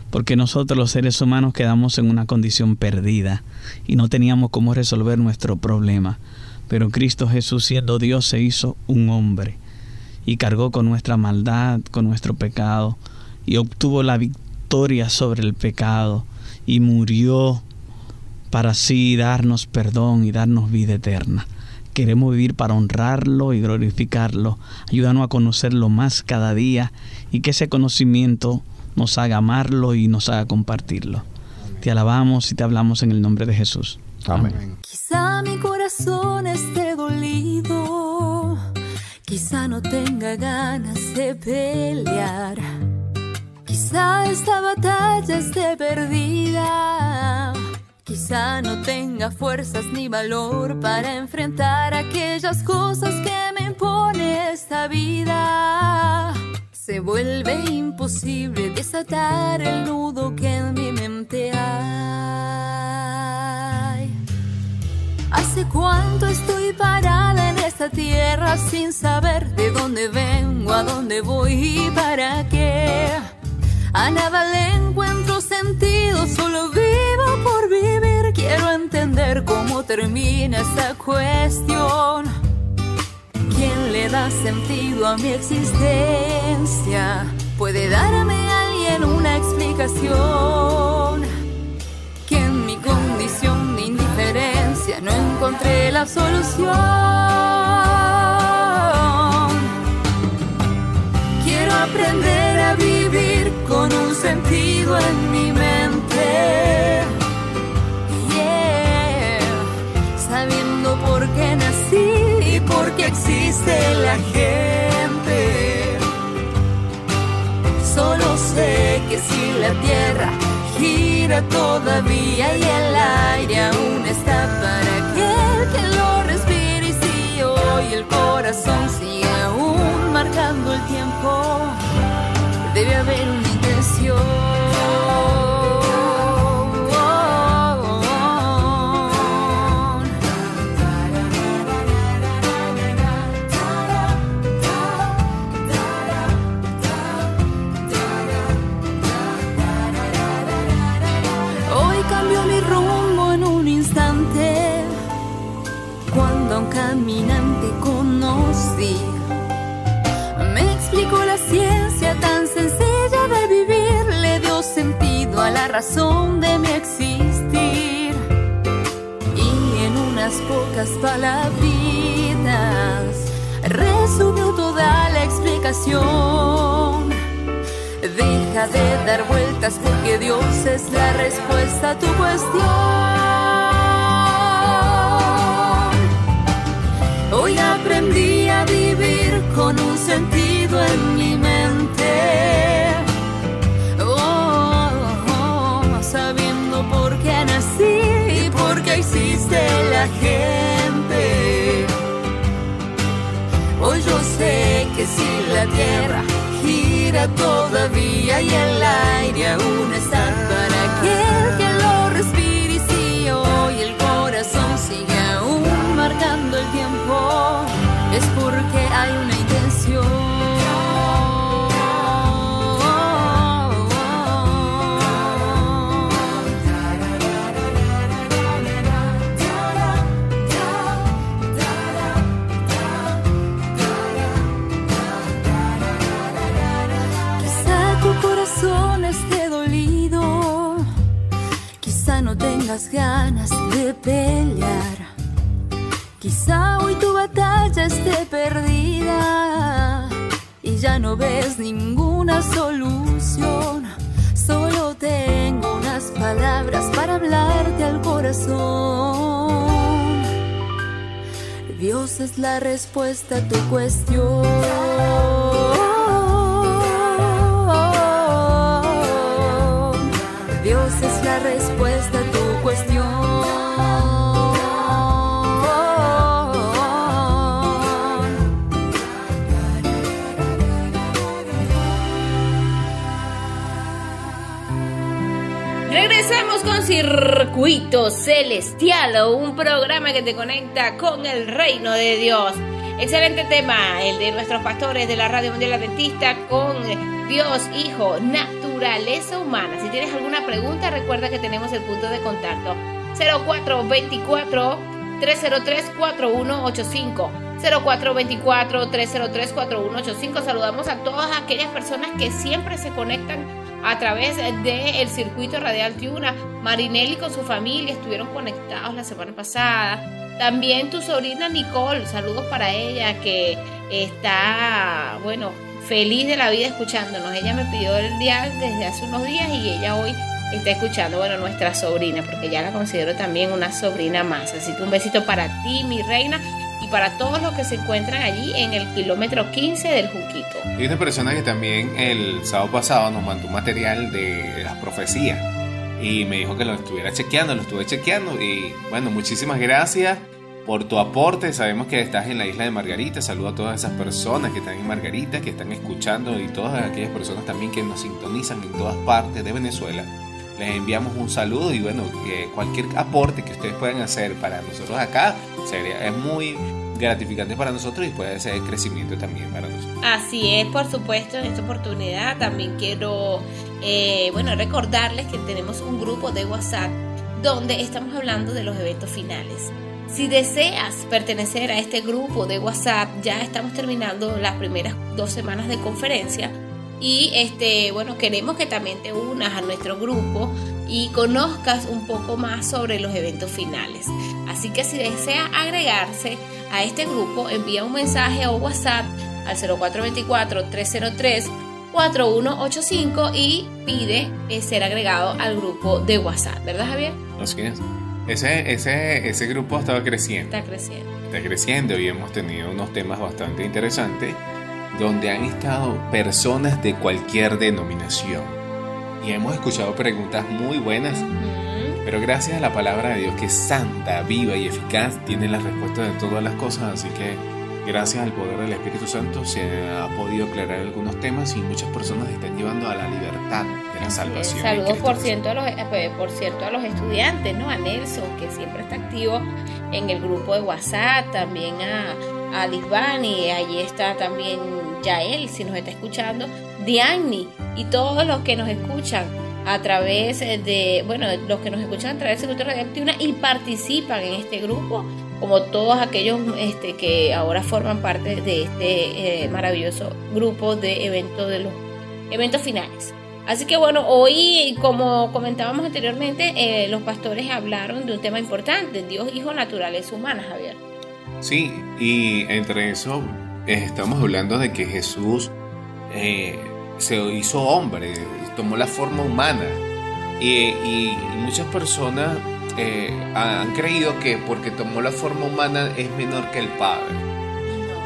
Porque nosotros los seres humanos quedamos en una condición perdida y no teníamos cómo resolver nuestro problema. Pero Cristo Jesús, siendo Dios, se hizo un hombre y cargó con nuestra maldad, con nuestro pecado y obtuvo la victoria sobre el pecado y murió para así darnos perdón y darnos vida eterna. Queremos vivir para honrarlo y glorificarlo. Ayúdanos a conocerlo más cada día y que ese conocimiento nos haga amarlo y nos haga compartirlo. Te alabamos y te hablamos en el nombre de Jesús. Amén. Quizá mi corazón esté dolido, quizá no tenga ganas de pelear, quizá esta batalla esté perdida, quizá no tenga fuerzas ni valor para enfrentar aquellas cosas que me impone esta vida. Se vuelve imposible desatar el nudo que en mi mente hay. ¿Hace cuánto estoy parada en esta tierra sin saber de dónde vengo, a dónde voy y para qué? A nada le encuentro sentido, solo vivo por vivir. Quiero entender cómo termina esta cuestión. ¿Quién le da sentido a mi existencia? ¿Puede darme alguien una explicación? Que en mi condición de indiferencia no encontré la solución. Quiero aprender existe la gente. Solo sé que si la tierra gira todavía y el aire aún está para aquel que lo respire y si hoy el corazón sigue aún marcando el tiempo, debe haber una intención. Razón de mi existir. Y en unas pocas palabritas resumió toda la explicación. Deja de dar vueltas porque Dios es la respuesta a tu cuestión. Hoy aprendí a vivir con un sentido en mi mente. Existe la gente. Hoy yo sé que si la tierra gira todavía y el aire aún está para aquel que lo respire y si hoy el corazón sigue aún marcando el tiempo es porque hay una Quizá ganas de pelear. Quizá hoy tu batalla esté perdida y ya no ves ninguna solución. Solo tengo unas palabras para hablarte al corazón. Dios es la respuesta a tu cuestión. Dios es la respuesta cuestión. Regresamos con Circuito Celestial, un programa que te conecta con el reino de Dios. Excelente tema, el de nuestros pastores de la Radio Mundial Adventista con Dios Hijo, naturaleza humana. Si tienes alguna pregunta, recuerda que tenemos el punto de contacto 0424 303 4185. 0424-303-4185. Saludamos a todas aquellas personas que siempre se conectan a través del circuito radial Tiuna. Marinelli con su familia estuvieron conectados la semana pasada. También tu sobrina Nicole, saludos para ella que está, bueno, feliz de la vida escuchándonos. Ella me pidió el dial desde hace unos días y ella hoy está escuchando, bueno, nuestra sobrina, porque ya la considero también una sobrina más. Así que un besito para ti, mi reina, y para todos los que se encuentran allí en el kilómetro 15 del Juquito. Y una persona que también el sábado pasado nos mandó material de las profecías y me dijo que lo estuviera chequeando, lo estuve chequeando y bueno, muchísimas gracias por tu aporte. Sabemos que estás en la isla de Margarita. Saludo a todas esas personas que están en Margarita, que están escuchando y todas aquellas personas también que nos sintonizan en todas partes de Venezuela. Les enviamos un saludo y bueno, cualquier aporte que ustedes puedan hacer para nosotros acá sería, es muy gratificante para nosotros y puede ser crecimiento también para nosotros. Así es, por supuesto, en esta oportunidad también quiero, eh, bueno, recordarles que tenemos un grupo de WhatsApp donde estamos hablando de los eventos finales. Si deseas pertenecer a este grupo de WhatsApp, ya estamos terminando las primeras dos semanas de conferencia y este, bueno, queremos que también te unas a nuestro grupo y conozcas un poco más sobre los eventos finales. Así que si deseas agregarse a este grupo, envía un mensaje o WhatsApp al 0424-303-4185 y pide eh, ser agregado al grupo de WhatsApp, ¿verdad Javier? Así es. Ese, ese, ese grupo estaba creciendo. Está creciendo. Está creciendo y hemos tenido unos temas bastante interesantes donde han estado personas de cualquier denominación. Y hemos escuchado preguntas muy buenas, pero gracias a la palabra de Dios que es santa, viva y eficaz, tiene la respuesta de todas las cosas, así que gracias al poder del Espíritu Santo se ha podido aclarar algunos temas y muchas personas están llevando a la libertad de la salvación. Saludos por cierto, a los, eh, pues, por cierto a los estudiantes, ¿no? A Nelson, que siempre está activo en el grupo de WhatsApp, también a, a Lisbani, allí está también Yael, si nos está escuchando, Diani y todos los que nos escuchan a través de, bueno, los que nos escuchan a través de Cultura Radioactiva y participan en este grupo, como todos aquellos este, que ahora forman parte de este eh, maravilloso grupo de eventos de los eventos finales. Así que bueno, hoy, como comentábamos anteriormente, eh, los pastores hablaron de un tema importante, Dios, Hijo, Naturaleza Humana, Javier. Sí, y entre eso estamos hablando de que Jesús eh, se hizo hombre, tomó la forma humana. Y, muchas personas eh, han creído que porque tomó la forma humana es menor que el Padre.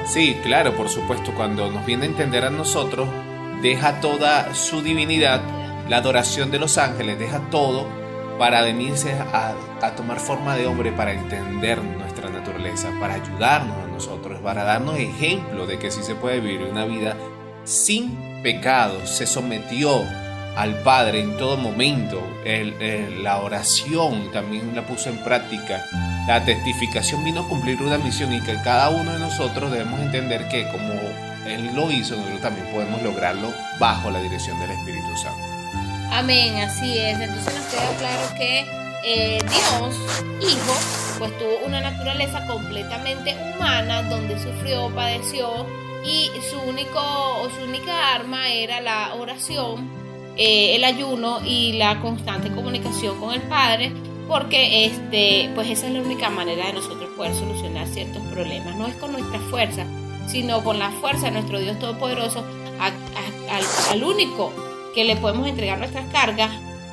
Sí, claro, por supuesto, cuando nos viene a entender a nosotros, deja toda su divinidad, la adoración de los ángeles, deja todo para venirse a, a tomar forma de hombre, para entender nuestra naturaleza, para ayudarnos nosotros, para darnos ejemplo de que sí se puede vivir una vida sin pecado. Se sometió al Padre en todo momento. la oración también la puso en práctica. La testificación vino a cumplir una misión y que cada uno de nosotros debemos entender que como Él lo hizo, nosotros también podemos lograrlo bajo la dirección del Espíritu Santo. Amén, así es. Entonces nos queda claro que eh, Dios, Hijo, pues tuvo una naturaleza completamente humana donde sufrió, padeció y su, único, su única arma era la oración, eh, el ayuno y la constante comunicación con el Padre porque este, pues esa es la única manera de nosotros poder solucionar ciertos problemas. No es con nuestra fuerza, sino con la fuerza de nuestro Dios Todopoderoso, al único que le podemos entregar nuestras cargas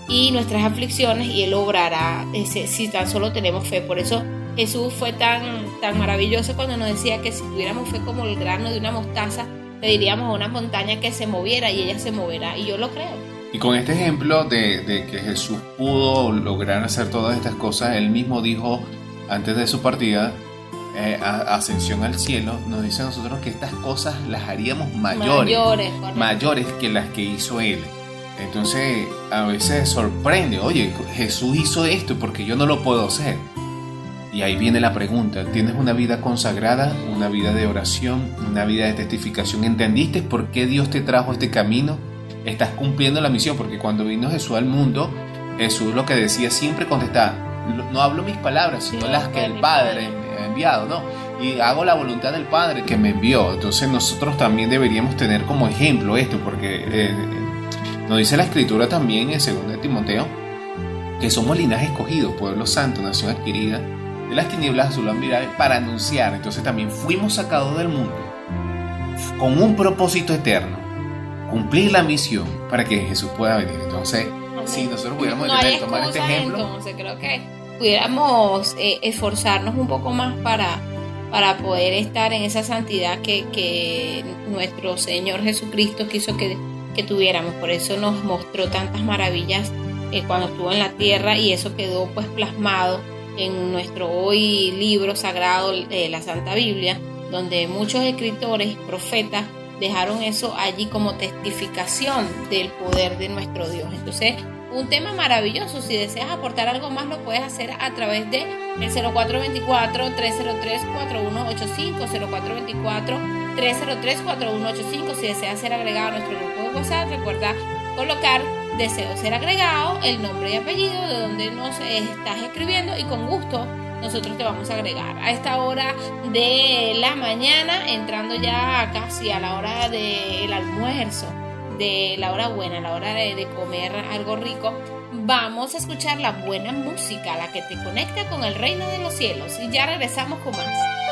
y nuestras aflicciones y Él obrará ese, si tan solo tenemos fe. Por eso Jesús fue tan, tan maravilloso cuando nos decía que si tuviéramos fe como el grano de una mostaza, le diríamos a una montaña que se moviera y ella se moverá. Y yo lo creo. Y con este ejemplo de, que Jesús pudo lograr hacer todas estas cosas, él mismo dijo antes de su partida, eh, ascensión al cielo, nos dice a nosotros que estas cosas las haríamos mayores, mayores, mayores que las que hizo él. Entonces a veces sorprende, oye, Jesús hizo esto porque yo no lo puedo hacer. Y ahí viene la pregunta, ¿tienes una vida consagrada, una vida de oración, una vida de testificación? ¿Entendiste por qué Dios te trajo este camino? ¿Estás cumpliendo la misión? Porque cuando vino Jesús al mundo, Jesús lo que decía siempre contestaba, no hablo mis palabras, sino las que el Padre me ha enviado, ¿no? Y hago la voluntad del Padre que me envió. Entonces nosotros también deberíamos tener como ejemplo esto, porque eh, nos dice la escritura también en 2 Timoteo que somos linaje escogido, pueblo santo, nación adquirida, de las tinieblas a su luz para anunciar. Entonces también fuimos sacados del mundo con un propósito eterno, cumplir la misión para que Jesús pueda venir. Entonces, si nosotros pudiéramos no hay tomar este ejemplo, Entonces creo que pudiéramos eh, esforzarnos un poco más para, para poder estar en esa santidad que, que nuestro Señor Jesucristo quiso que, que tuviéramos. Por eso nos mostró tantas maravillas eh, cuando estuvo en la tierra y eso quedó pues plasmado en nuestro hoy libro sagrado, eh, la Santa Biblia, donde muchos escritores, profetas, dejaron eso allí como testificación del poder de nuestro Dios. Entonces, un tema maravilloso. Si deseas aportar algo más, lo puedes hacer a través de el 0424-303-4185, 0424-303-4185. Si deseas ser agregado a nuestro grupo de WhatsApp, recuerda colocar deseo ser agregado, el nombre y apellido de donde nos estás escribiendo y con gusto nosotros te vamos a agregar. A esta hora de la mañana, entrando ya casi a la hora del almuerzo, de la hora buena, la hora de, de comer algo rico, vamos a escuchar la buena música, la que te conecta con el reino de los cielos. Y ya regresamos con más.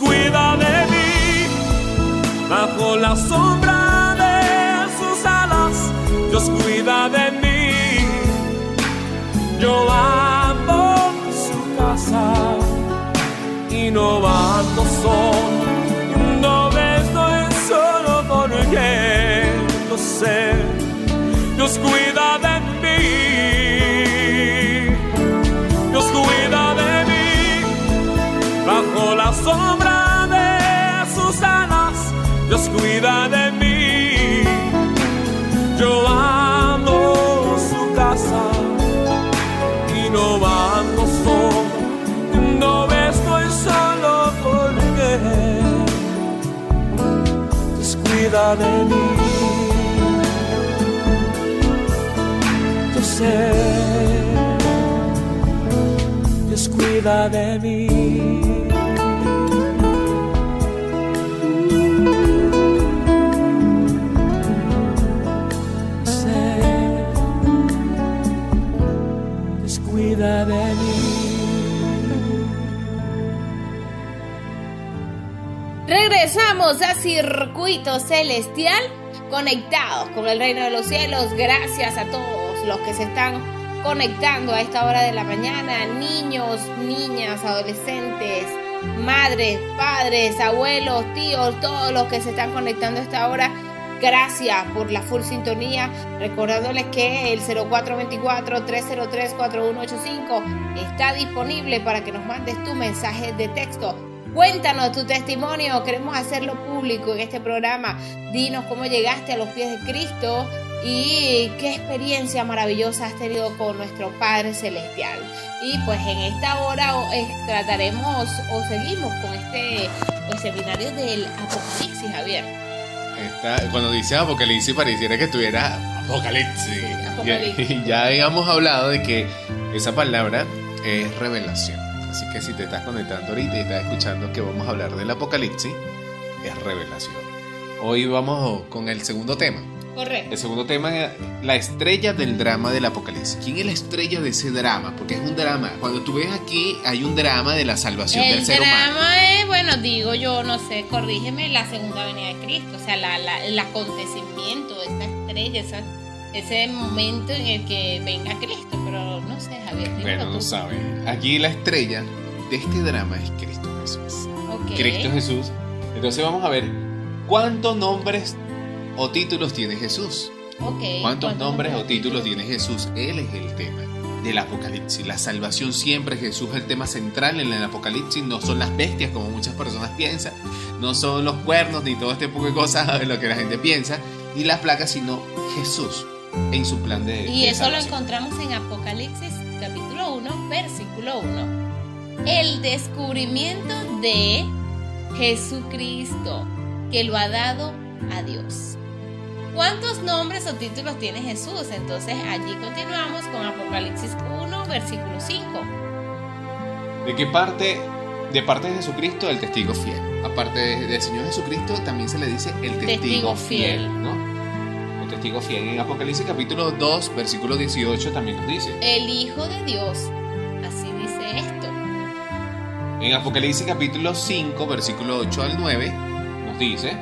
cuida de mí bajo la sombra de sus alas. Dios cuida de mí. Yo amo su casa y no ando solo. No me solo porque yo sé. Dios cuida cuida de mí, yo amo su casa y no ando solo, no estoy solo porque Dios cuida de mí. Yo sé, Dios cuida de mí. A Circuito Celestial, conectados con el reino de los cielos. Gracias a todos los que se están conectando a esta hora de la mañana, niños, niñas, adolescentes, madres, padres, abuelos, tíos, todos los que se están conectando a esta hora. Gracias por la full sintonía. Recordándoles que el 0424-303-4185 está disponible para que nos mandes tu mensaje de texto. Cuéntanos tu testimonio, queremos hacerlo público en este programa. Dinos cómo llegaste a los pies de Cristo y qué experiencia maravillosa has tenido con nuestro Padre Celestial. Y pues en esta hora eh, trataremos o seguimos con este pues, seminario del Apocalipsis, Javier. Está- cuando dice Apocalipsis pareciera que tuviera Apocalipsis. Apocalipsis. Ya, ya habíamos hablado de que esa palabra es revelación. Así que si te estás conectando ahorita y estás escuchando que vamos a hablar del Apocalipsis, es revelación. Hoy vamos con el segundo tema. Correcto. El segundo tema es la estrella del drama del Apocalipsis. ¿Quién es la estrella de ese drama? Porque es un drama. Cuando tú ves aquí, hay un drama de la salvación El del ser humano. drama es, bueno, digo yo, no sé, corrígeme, la segunda venida de Cristo, o sea, la, la- el acontecimiento, esa estrella, esa- ese momento en el que venga Cristo, pero Javier, Bueno, no tú. sabe. Aquí la estrella de este drama es Cristo Jesús. Cristo Jesús. Entonces vamos a ver cuántos nombres o títulos tiene Jesús. ¿Cuántos nombres o títulos tiene Jesús? Él es el tema del Apocalipsis. La salvación siempre Jesús es el tema central en el Apocalipsis. No son las bestias como muchas personas piensan. No son los cuernos ni todo este poco de cosas de lo que la gente piensa. Ni las placas, sino Jesús en su plan de Y de eso lo encontramos en Apocalipsis capítulo 1, versículo 1. El descubrimiento de Jesucristo, que lo ha dado a Dios. ¿Cuántos nombres o títulos tiene Jesús? Entonces allí continuamos con Apocalipsis 1, versículo 5. ¿De qué parte? De parte de Jesucristo, el testigo fiel. Aparte de- del Señor Jesucristo, también se le dice el testigo, Testigo fiel, fiel. ¿no? El testigo fiel. En Apocalipsis capítulo 2, versículo 18 también nos dice. El Hijo de Dios. Así dice esto. En Apocalipsis capítulo 5, versículo 8 al 9, nos dice.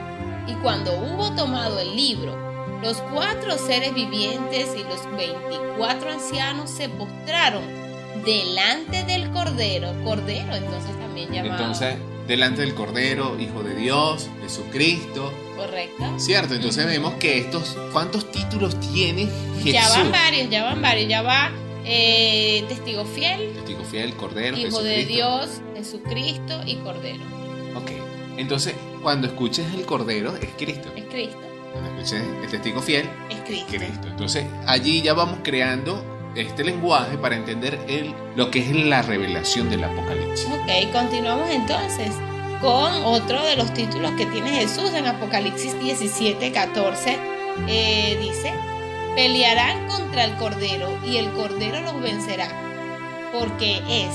Y cuando hubo tomado el libro, los cuatro seres vivientes y los veinticuatro ancianos se postraron delante del Cordero. Cordero, entonces también llamado. Entonces, delante del Cordero, Hijo de Dios, Jesucristo. ¿Correcto? ¿Cierto? Entonces vemos que estos, ¿cuántos títulos tiene Jesús? Ya van varios, ya van varios. Ya va eh, Testigo Fiel, Testigo fiel, Cordero, Hijo de. Dios, Jesucristo y Cordero. Ok. Entonces, cuando escuches el Cordero, es Cristo. Es Cristo, Cuando escuches el testigo fiel, es Cristo. Cristo. Entonces, allí ya vamos creando este lenguaje para entender el, lo que es la revelación del Apocalipsis. Ok, continuamos entonces con otro de los títulos que tiene Jesús en Apocalipsis 17, 14. Eh, dice, pelearán contra el Cordero y el Cordero los vencerá, porque es,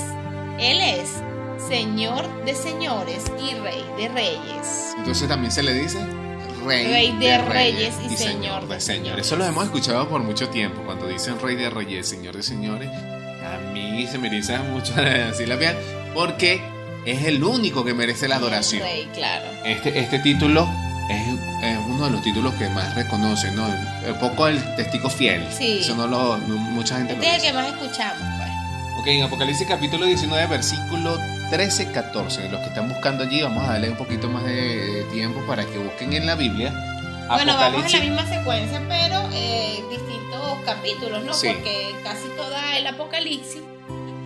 Él es Señor de señores y Rey de reyes. Entonces también se le dice Rey, Rey de reyes y Señor de de señores. señores. Eso lo hemos escuchado por mucho tiempo. Cuando dicen Rey de reyes, Señor de señores, a mí se me eriza mucho así la piel, porque es el único que merece la adoración. Rey, claro. Este, este título es, es uno de los títulos que más reconoce, ¿no? Un poco el testigo fiel. Sí. Eso no lo, no- mucha gente Este lo es el que más escuchamos, pues. Ok, en Apocalipsis capítulo 19, versículo 13-14. Los que están buscando allí, vamos a darle un poquito más de tiempo para que busquen en la Biblia. Bueno, vamos en la misma secuencia, pero eh, distintos capítulos, ¿no? Sí. Porque casi toda el Apocalipsis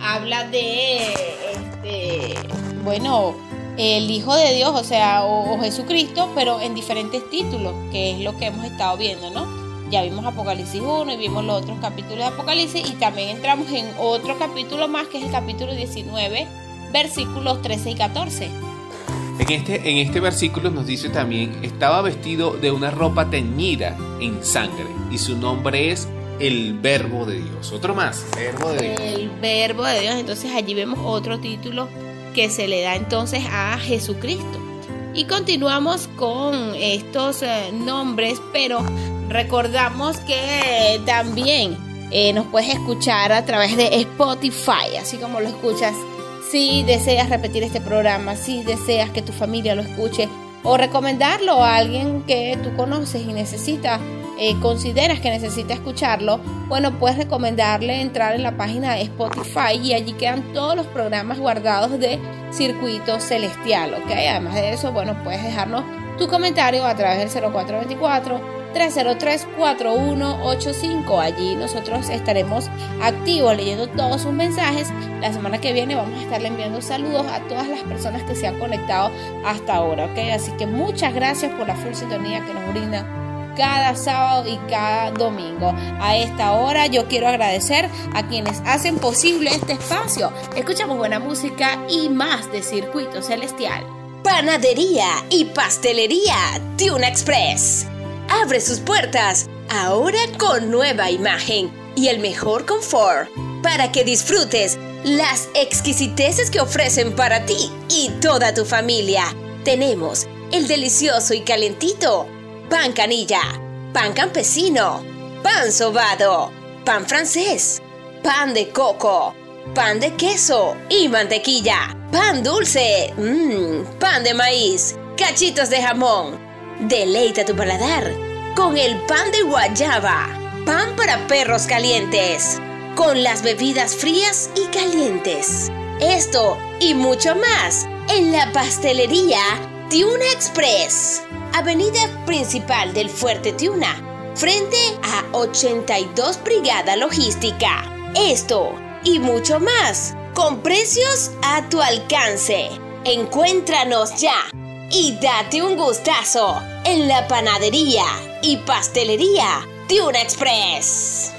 habla de, este, bueno, el Hijo de Dios, o sea, o, Jesucristo, pero en diferentes títulos, que es lo que hemos estado viendo, ¿no? Ya vimos Apocalipsis 1 y vimos los otros capítulos de Apocalipsis y también entramos en otro capítulo más, que es el capítulo 19, versículos 13 y 14. En este, en este versículo nos dice también, estaba vestido de una ropa teñida en sangre y su nombre es el verbo de Dios. Otro más, verbo de Dios. El verbo de Dios. Entonces allí vemos otro título que se le da entonces a Jesucristo. Y continuamos con estos eh, nombres, pero recordamos que también eh, nos puedes escuchar a través de Spotify, así como lo escuchas. Si deseas repetir este programa, si deseas que tu familia lo escuche o recomendarlo a alguien que tú conoces y necesita eh, consideras que necesita escucharlo, bueno, puedes recomendarle entrar en la página de Spotify y allí quedan todos los programas guardados de Circuito Celestial, ¿ok? Además de eso, bueno, puedes dejarnos tu comentario a través del 0424 303-4185. Allí nosotros estaremos activos leyendo todos sus mensajes. La semana que viene vamos a estarle enviando saludos a todas las personas que se han conectado hasta ahora, ¿ok? Así que muchas gracias por la full sintonía que nos brinda cada sábado y cada domingo. A esta hora yo quiero agradecer a quienes hacen posible este espacio. Escuchamos buena música y más de Circuito Celestial. Panadería y pastelería Tuna Express. Abre sus puertas ahora con nueva imagen y el mejor confort para que disfrutes las exquisiteces que ofrecen para ti y toda tu familia. Tenemos el delicioso y calentito pan canilla, pan campesino, pan sobado, pan francés, pan de coco, pan de queso y mantequilla, pan dulce, mmm, pan de maíz, cachitos de jamón. Deleita tu paladar con el pan de guayaba, pan para perros calientes, con las bebidas frías y calientes. Esto y mucho más en la pastelería Tiuna Express, avenida principal del Fuerte Tiuna, frente a 82 Brigada Logística. Esto y mucho más, con precios a tu alcance. Encuéntranos ya y date un gustazo en la panadería y pastelería Tiuna Express.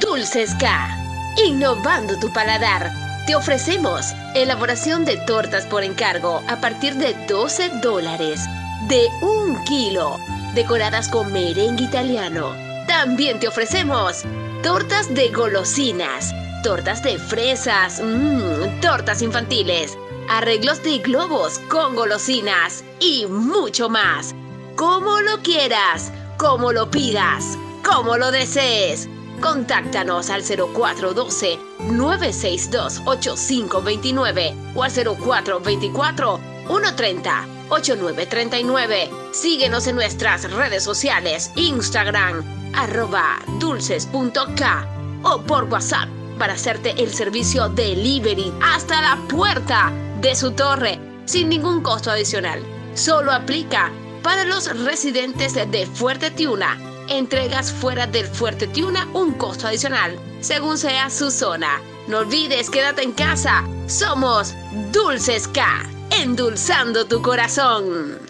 Dulces K, innovando tu paladar. Te ofrecemos elaboración de tortas por encargo a partir de 12 dólares, de un kilo, decoradas con merengue italiano. También te ofrecemos tortas de golosinas, tortas de fresas, mmm, tortas infantiles, arreglos de globos con golosinas y mucho más. Como lo quieras, como lo pidas, como lo desees. Contáctanos al 0412-962-8529 o al 0424-130-8939. Síguenos en nuestras redes sociales, Instagram, arroba dulces.k o por WhatsApp para hacerte el servicio delivery hasta la puerta de su torre sin ningún costo adicional. Solo aplica para los residentes de Fuerte Tiuna entregas fuera del Fuerte Tiuna un costo adicional, según sea su zona. No olvides, quédate en casa. Somos Dulces K, endulzando tu corazón.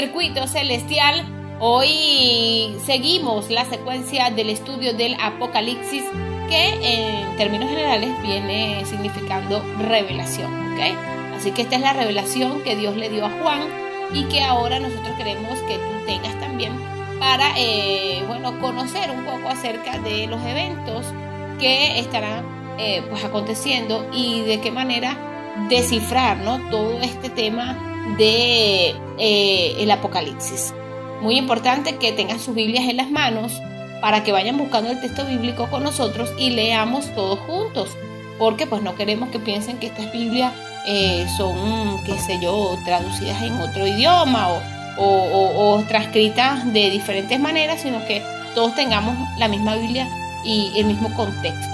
Circuito Celestial. Hoy seguimos la secuencia del estudio del Apocalipsis que en términos generales viene significando revelación. ¿ok? Así que esta es la revelación que Dios le dio a Juan y que ahora nosotros queremos que tú tengas también para eh, bueno, conocer un poco acerca de los eventos que estarán eh, pues aconteciendo y de qué manera descifrar ¿no? todo este tema de eh, el apocalipsis. Muy importante que tengan sus Biblias en las manos para que vayan buscando el texto bíblico con nosotros y leamos todos juntos, porque pues no queremos que piensen que estas Biblias eh, son, qué sé yo, traducidas en otro idioma o, o, transcritas de diferentes maneras, sino que todos tengamos la misma Biblia y el mismo contexto.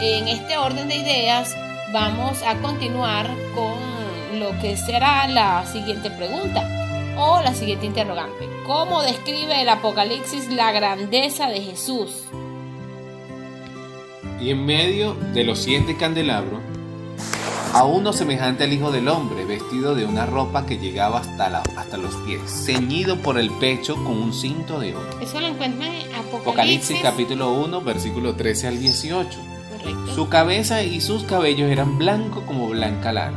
En este orden de ideas vamos a continuar con lo que será la siguiente pregunta o la siguiente interrogante. ¿Cómo describe el Apocalipsis la grandeza de Jesús? Y en medio de los siete candelabros, a uno semejante al Hijo del Hombre, vestido de una ropa que llegaba hasta, la- hasta los pies, ceñido por el pecho con un cinto de oro. Eso lo encuentran en Apocalipsis. Apocalipsis capítulo 1, versículo 13 al 18. Correcto. Su cabeza y sus cabellos eran blancos como blanca lana,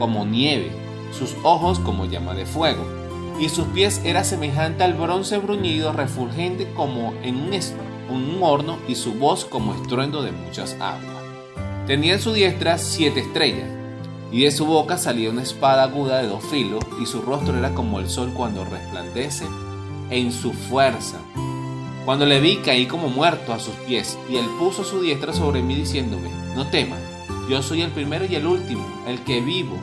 como nieve, sus ojos como llama de fuego, y sus pies era semejante al bronce bruñido, refulgente como en un, un horno, y su voz como estruendo de muchas aguas. Tenía en su diestra siete estrellas, y de su boca salía una espada aguda de dos filos, y su rostro era como el sol cuando resplandece en su fuerza. Cuando le vi caí como muerto a sus pies, y él puso su diestra sobre mí diciéndome, no temas, yo soy el primero y el último, el que vivo,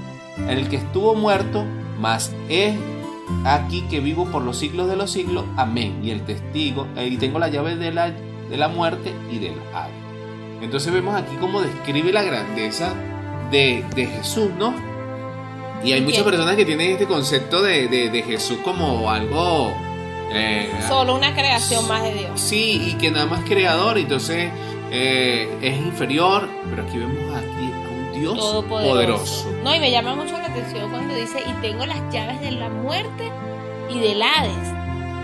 el que estuvo muerto, mas he aquí que vivo por los siglos de los siglos, amén, y el testigo, eh, y tengo la llave de la, de la muerte y del ave. Entonces vemos aquí cómo describe la grandeza de, de Jesús, ¿no? Y hay muchas personas que tienen este concepto de, de- de Jesús como algo Eh, Solo una creación más de Dios. Sí, y que nada más creador, entonces eh, es inferior, pero aquí vemos aquí a un Dios Todopoderoso. poderoso. No, y me llama mucho la atención cuando dice, y tengo las llaves de la muerte y del Hades.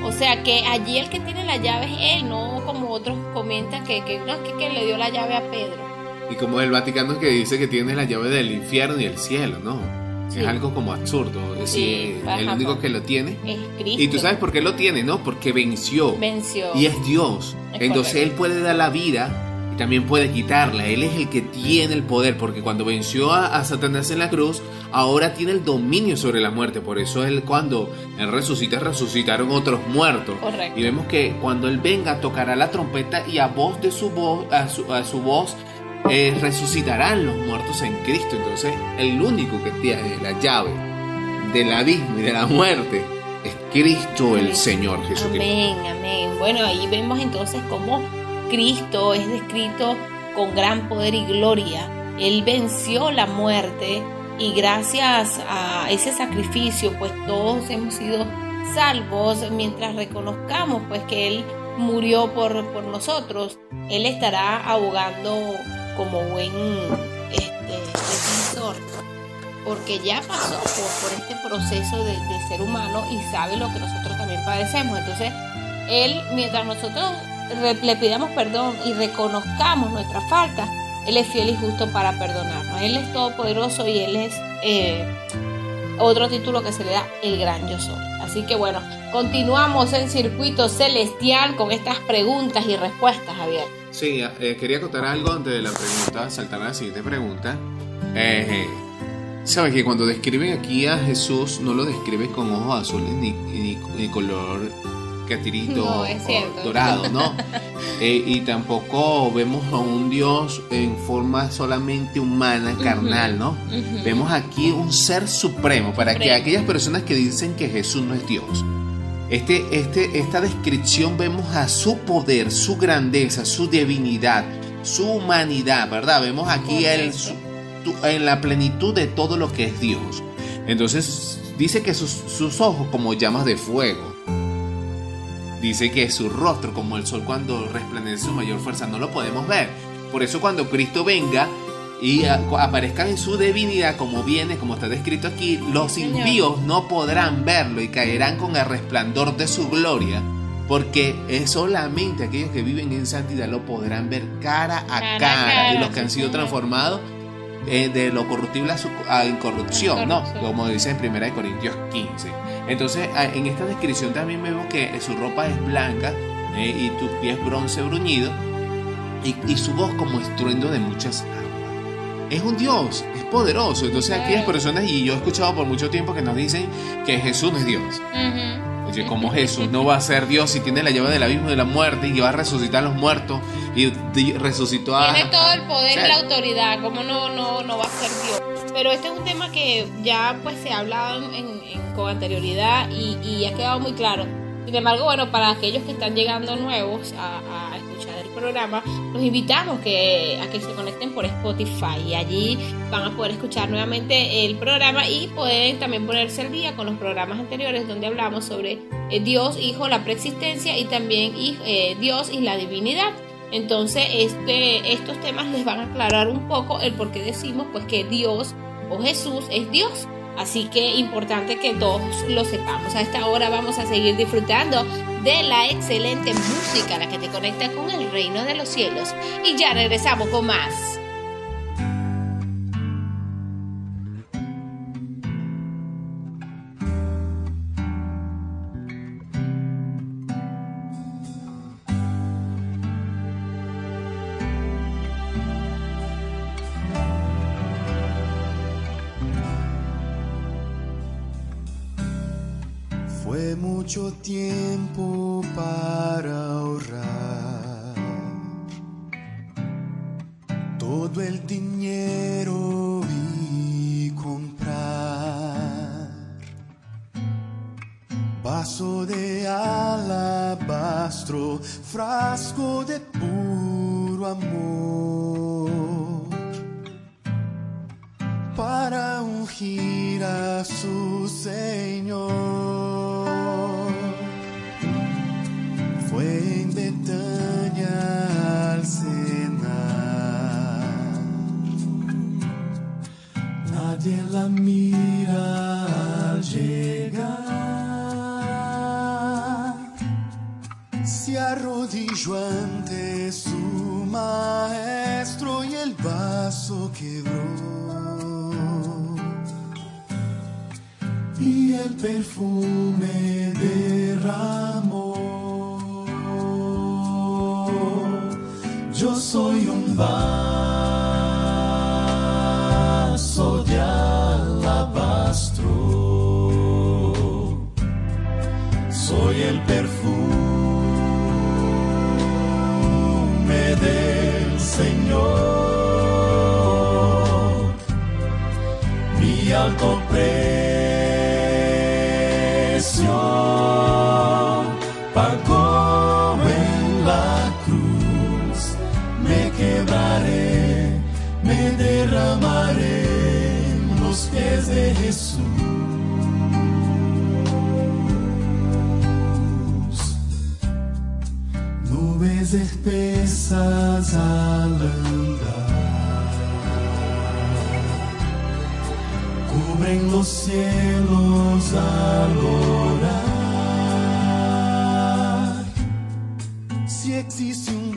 O sea que allí el que tiene la llave es él, no como otros comentan que, que no es que, que le dio la llave a Pedro. Y como el Vaticano que dice que tiene la llave del infierno y el cielo, ¿no? Sí. Es algo como absurdo. Es Sí, decir, el único que lo tiene. Es Cristo. Y tú sabes por qué lo tiene, ¿no? Porque venció. Venció. Y es Dios. Es Entonces correcto. Él puede dar la vida y también puede quitarla. Él es el que tiene el poder, porque cuando venció a, a Satanás en la cruz, ahora tiene el dominio sobre la muerte. Por eso Él cuando Él resucita, resucitaron otros muertos. Correcto. Y vemos que cuando Él venga, tocará la trompeta y a voz de su voz, a su, a su voz, eh, resucitarán los muertos en Cristo. Entonces, el único que tiene la llave del abismo y de la muerte es Cristo el Señor Jesucristo. Amén, amén. Bueno, ahí vemos entonces cómo Cristo es descrito con gran poder y gloria. Él venció la muerte y gracias a ese sacrificio, pues todos hemos sido salvos mientras reconozcamos pues que Él murió por, por nosotros. Él estará abogando como buen este, defensor porque ya pasó por, por este proceso de, de ser humano y sabe lo que nosotros también padecemos. Entonces, Él, mientras nosotros le pidamos perdón y reconozcamos nuestra falta, Él es fiel y justo para perdonarnos. Él es todopoderoso y Él es eh, otro título que se le da, el gran yo soy. Así que bueno, continuamos en circuito celestial con estas preguntas y respuestas, Javier. Sí, eh, quería contar algo antes de la pregunta, saltar a la siguiente pregunta. Eh, Sabes que cuando describen aquí a Jesús, no lo describen con ojos azules ni- ni color catirito No, dorado, ¿no? Eh, y tampoco vemos a un Dios en forma solamente humana, carnal, ¿no? Vemos aquí un ser supremo para que aquellas personas que dicen que Jesús no es Dios. Este, este, esta descripción vemos a su poder, su grandeza, su divinidad, su humanidad, ¿verdad? Vemos aquí el, su- en la plenitud de todo lo que es Dios. Entonces dice que sus, sus ojos como llamas de fuego. Dice que su rostro como el sol cuando resplandece su mayor fuerza no lo podemos ver. Por eso cuando Cristo venga y aparezca en su divinidad como viene, como está descrito aquí, los impíos no podrán verlo y caerán con el resplandor de su gloria. Porque es solamente aquellos que viven en santidad lo podrán ver cara a Cara a cara. cara, y los que han sido transformados eh, de lo corruptible a, su, a incorrupción, ¿no? Como dice en 1 Corintios 15. Entonces, en esta descripción también vemos que su ropa es blanca eh, y tus pies bronce bruñido y, y su voz como estruendo de muchas aguas. Es un Dios, es poderoso. Entonces, aquellas personas, y yo he escuchado por mucho tiempo que nos dicen que Jesús no es Dios. Oye, como Jesús no va a ser Dios si tiene la llave del abismo de la muerte y va a resucitar a los muertos y resucitó a... Tiene todo el poder y la autoridad, como no, no, no va a ser Dios. Pero este es un tema que ya pues se ha hablado en- en- con anterioridad y, y ha quedado muy claro. Sin embargo, bueno, para aquellos que están llegando nuevos a, el programa, los invitamos que, a que se conecten por Spotify y allí van a poder escuchar nuevamente el programa y pueden también ponerse al día con los programas anteriores donde hablamos sobre eh, Dios, Hijo, la preexistencia y también eh, Dios y la divinidad. Entonces, este, estos temas les van a aclarar un poco el por qué decimos pues que Dios o Jesús es Dios. Así que importante que todos lo sepamos. A esta hora vamos a seguir disfrutando de la excelente música, la que te conecta con el reino de los cielos. Y ya regresamos con más. Mucho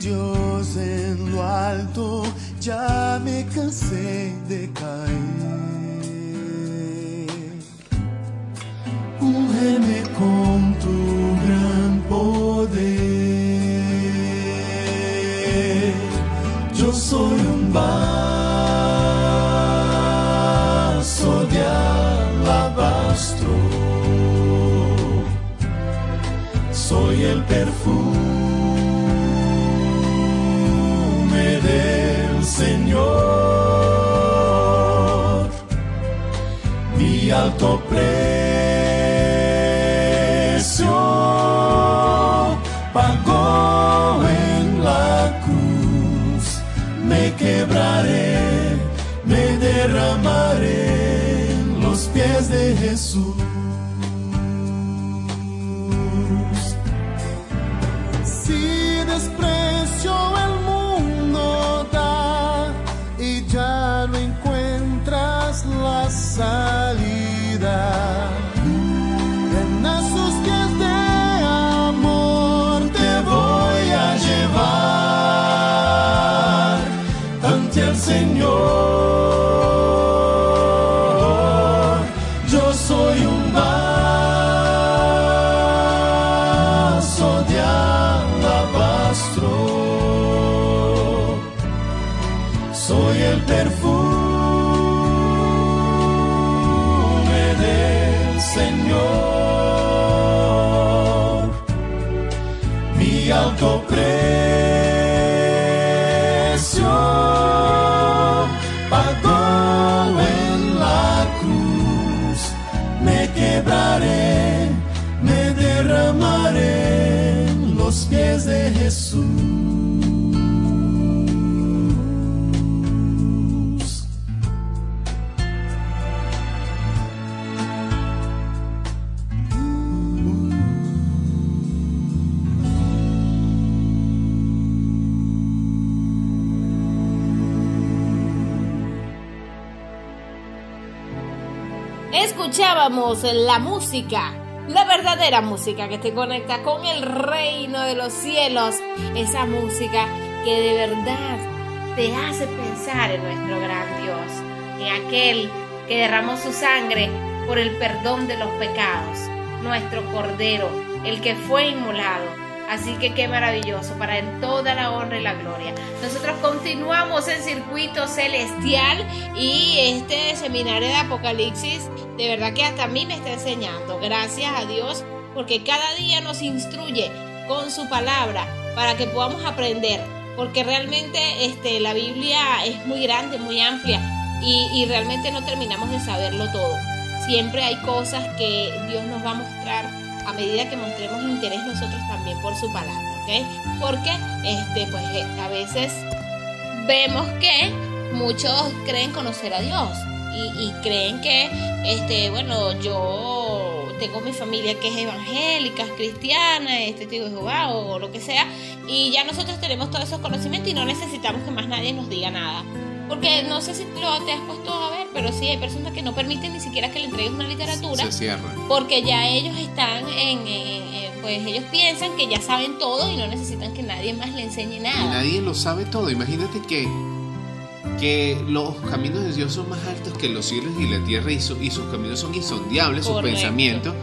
Dios en lo alto, ya me cansé de caer. Úngeme con tu gran poder. Yo soy un vaso alto precio pagó en la cruz. Me quebraré, me derramaré los pies de Jesús. Escuchábamos la música, la verdadera música que te conecta con el reino de los cielos. Esa música que de verdad te hace pensar en nuestro gran Dios, en aquel que derramó su sangre por el perdón de los pecados, nuestro Cordero, el que fue inmolado. Así que qué maravilloso, para Él toda la honra y la gloria. Nosotros continuamos en circuito celestial y este seminario de Apocalipsis, de verdad que hasta a mí me está enseñando. Gracias a Dios, porque cada día nos instruye con su palabra para que podamos aprender. Porque realmente este, la Biblia es muy grande, muy amplia y, y realmente no terminamos de saberlo todo. Siempre hay cosas que Dios nos va a mostrar a medida que mostremos interés nosotros también por su palabra, ¿ok? Porque este, pues, eh, a veces vemos que muchos creen conocer a Dios y, y creen que, este, bueno, yo tengo mi familia que es evangélica, es cristiana, es testigo de Jehová o lo que sea, y ya nosotros tenemos todos esos conocimientos y no necesitamos que más nadie nos diga nada. Porque no sé si lo te has puesto a ver, pero sí hay personas que no permiten ni siquiera que le entregues una literatura. Se cierra. Porque ya ellos están en, en- en- pues ellos piensan que ya saben todo y no necesitan que nadie más le enseñe Y nada. nadie lo sabe todo. Imagínate que, que los caminos de Dios son más altos que los cielos y la tierra y, su- y sus caminos son insondiables, sus pensamientos.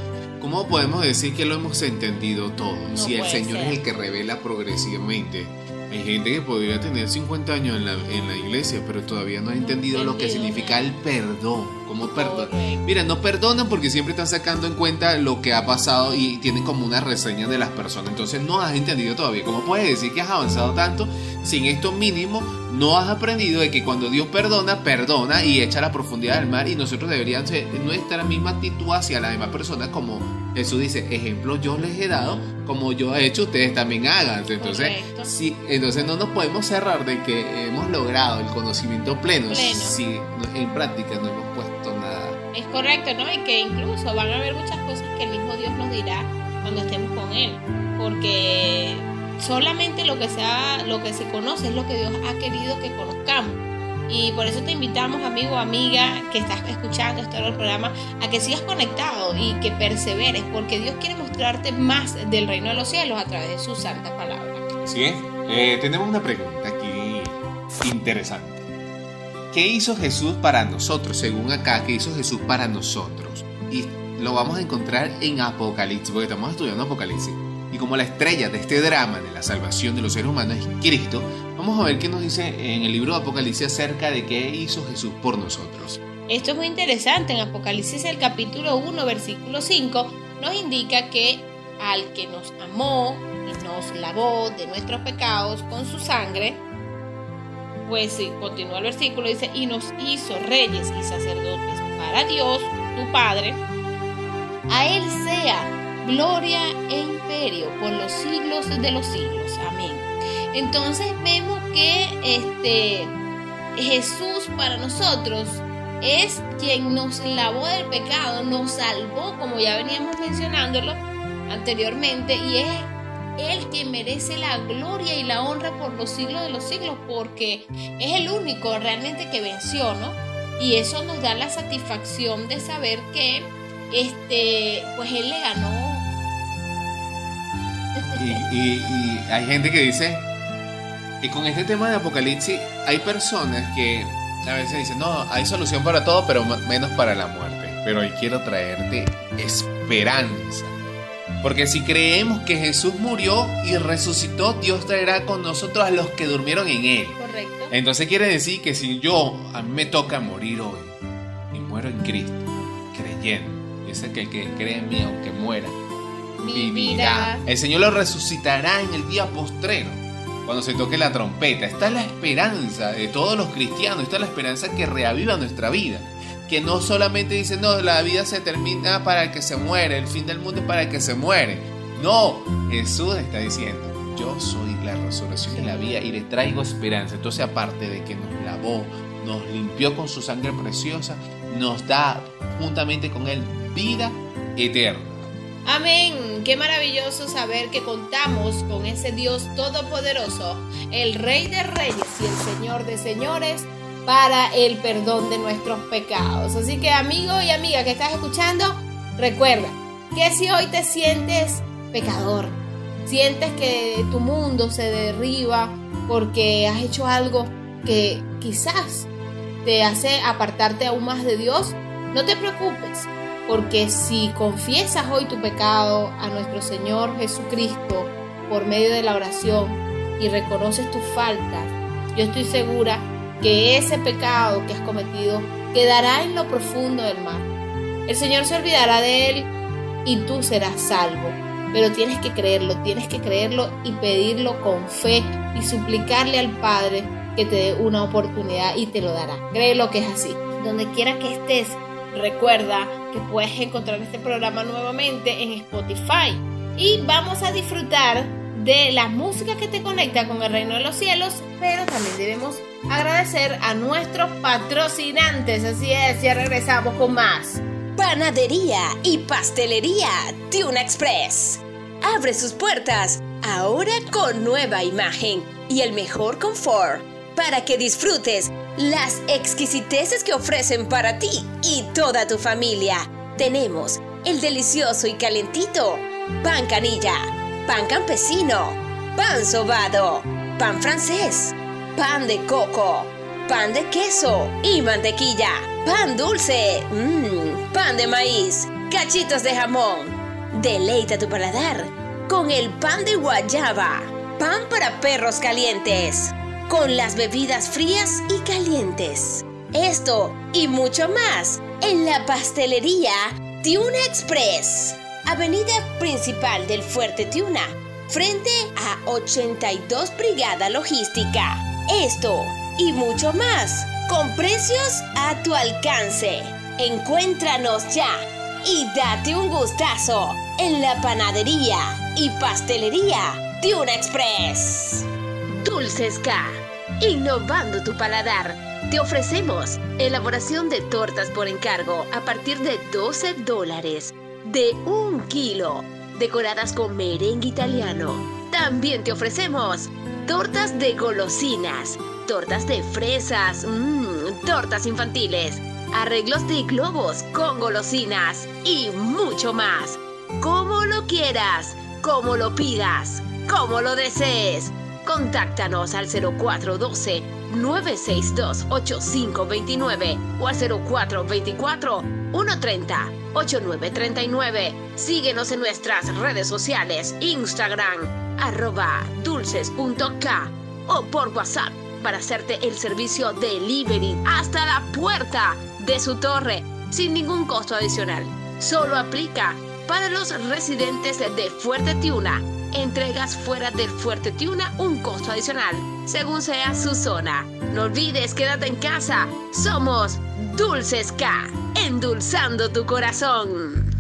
¿Cómo podemos decir que lo hemos entendido todo? No si el Señor ser. es el que revela progresivamente. Hay gente que podría tener 50 años en la, en la iglesia, pero todavía no ha entendido lo que significa el perdón. ¿Cómo? Correcto. Mira, no perdonan porque siempre están sacando en cuenta lo que ha pasado y tienen como una reseña de las personas. Entonces no has entendido todavía. ¿Cómo puedes decir que has avanzado tanto sin esto mínimo? No has aprendido de que cuando Dios perdona, perdona y echa la profundidad del mar y nosotros deberíamos ser nuestra misma actitud hacia la demás persona como Jesús dice, ejemplo yo les he dado, como yo he hecho, ustedes también hagan. Entonces, sí, entonces no nos podemos cerrar de que hemos logrado el conocimiento pleno, Pleno. si en práctica no hemos. Es correcto, ¿no? Y que incluso van a haber muchas cosas que el mismo Dios nos dirá cuando estemos con Él. Porque solamente lo que, se ha- lo que se conoce es lo que Dios ha querido que conozcamos. Y por eso te invitamos, amigo amiga, que estás escuchando este programa, a que sigas conectado y que perseveres, porque Dios quiere mostrarte más del reino de los cielos a través de su santa palabra. ¿Sí? Eh, tenemos una pregunta aquí interesante. ¿Qué hizo Jesús para nosotros? Según acá, ¿qué hizo Jesús para nosotros? Y lo vamos a encontrar en Apocalipsis, porque estamos estudiando Apocalipsis. Y como la estrella de este drama de la salvación de los seres humanos es Cristo, vamos a ver qué nos dice en el libro de Apocalipsis acerca de qué hizo Jesús por nosotros. Esto es muy interesante. En Apocalipsis, el capítulo 1, versículo 5, nos indica que al que nos amó y nos lavó de nuestros pecados con su sangre, pues sí, continúa el versículo, dice, y nos hizo reyes y sacerdotes para Dios, tu Padre, a Él sea gloria e imperio por los siglos de los siglos. Amén. Entonces vemos que este Jesús para nosotros es quien nos lavó del pecado, nos salvó, como ya veníamos mencionándolo anteriormente, y es Él quien merece la gloria y la honra por los siglos de los siglos, porque es el único realmente que venció, ¿no? Y eso nos da la satisfacción de saber que, este, pues Él le ganó. Y, y- y hay gente que dice que con este tema de Apocalipsis hay personas que a veces dicen, no, hay solución para todo, pero menos para la muerte. Pero hoy quiero traerte esperanza. Porque si creemos que Jesús murió y resucitó, Dios traerá con nosotros a los que durmieron en Él. Correcto. Entonces quiere decir que si yo, a mí me toca morir hoy y muero en Cristo, creyendo, dice que el que cree en mí, aunque muera, vivirá. El Señor lo resucitará en el día postrero, cuando se toque la trompeta. Esta es la esperanza de todos los cristianos, esta es la esperanza que reaviva nuestra vida. Que no solamente dice, no, la vida se termina para el que se muere, el fin del mundo es para el que se muere. No, Jesús está diciendo, yo soy la resurrección y la vida y le traigo esperanza. Entonces, aparte de que nos lavó, nos limpió con su sangre preciosa, nos da juntamente con Él vida eterna. Amén. Qué maravilloso saber que contamos con ese Dios todopoderoso, el Rey de Reyes y el Señor de Señores, para el perdón de nuestros pecados. Así que amigo y amiga que estás escuchando, recuerda que si hoy te sientes pecador, sientes que tu mundo se derriba porque has hecho algo que quizás te hace apartarte aún más de Dios, no te preocupes, porque si confiesas hoy tu pecado a nuestro Señor Jesucristo por medio de la oración y reconoces tus faltas, yo estoy segura que ese pecado que has cometido quedará en lo profundo del mar. El Señor se olvidará de él y tú serás salvo. Pero tienes que creerlo, tienes que creerlo y pedirlo con fe y suplicarle al Padre que te dé una oportunidad y te lo dará. Créelo que es así. Donde quiera que estés, recuerda que puedes encontrar este programa nuevamente en Spotify. Y vamos a disfrutar de la música que te conecta con el reino de los cielos, pero también debemos agradecer a nuestros patrocinantes. Así es, ya regresamos con más. Panadería y pastelería Tuna Express. Abre sus puertas ahora con nueva imagen y el mejor confort. para que disfrutes las exquisiteces que ofrecen para ti y toda tu familia. Tenemos el delicioso y calentito pan canilla, pan campesino, pan sobado, pan francés, pan de coco, pan de queso y mantequilla, pan dulce, mmm, pan de maíz, cachitos de jamón. Deleita tu paladar con el pan de guayaba, pan para perros calientes, con las bebidas frías y calientes. Esto y mucho más en la pastelería Tiuna Express, avenida principal del Fuerte Tiuna, frente a 82 Brigada Logística. Esto y mucho más, con precios a tu alcance. Encuéntranos ya y date un gustazo en la panadería y pastelería Tiuna Express. Dulces K, innovando tu paladar. Te ofrecemos elaboración de tortas por encargo a partir de 12 dólares, de un kilo, decoradas con merengue italiano. También te ofrecemos tortas de golosinas, tortas de fresas, mmm, tortas infantiles, arreglos de globos con golosinas y mucho más. Como lo quieras, como lo pidas, como lo desees. Contáctanos al 0412 962 8529 o al 0424 130 8939. Síguenos en nuestras redes sociales, Instagram, arroba dulces.k o por WhatsApp para hacerte el servicio delivery hasta la puerta de su torre sin ningún costo adicional. Solo aplica para los residentes de Fuerte Tiuna. Entregas fuera del Fuerte Tiuna un costo adicional, según sea su zona. No olvides, quédate en casa. Somos Dulces K, endulzando tu corazón.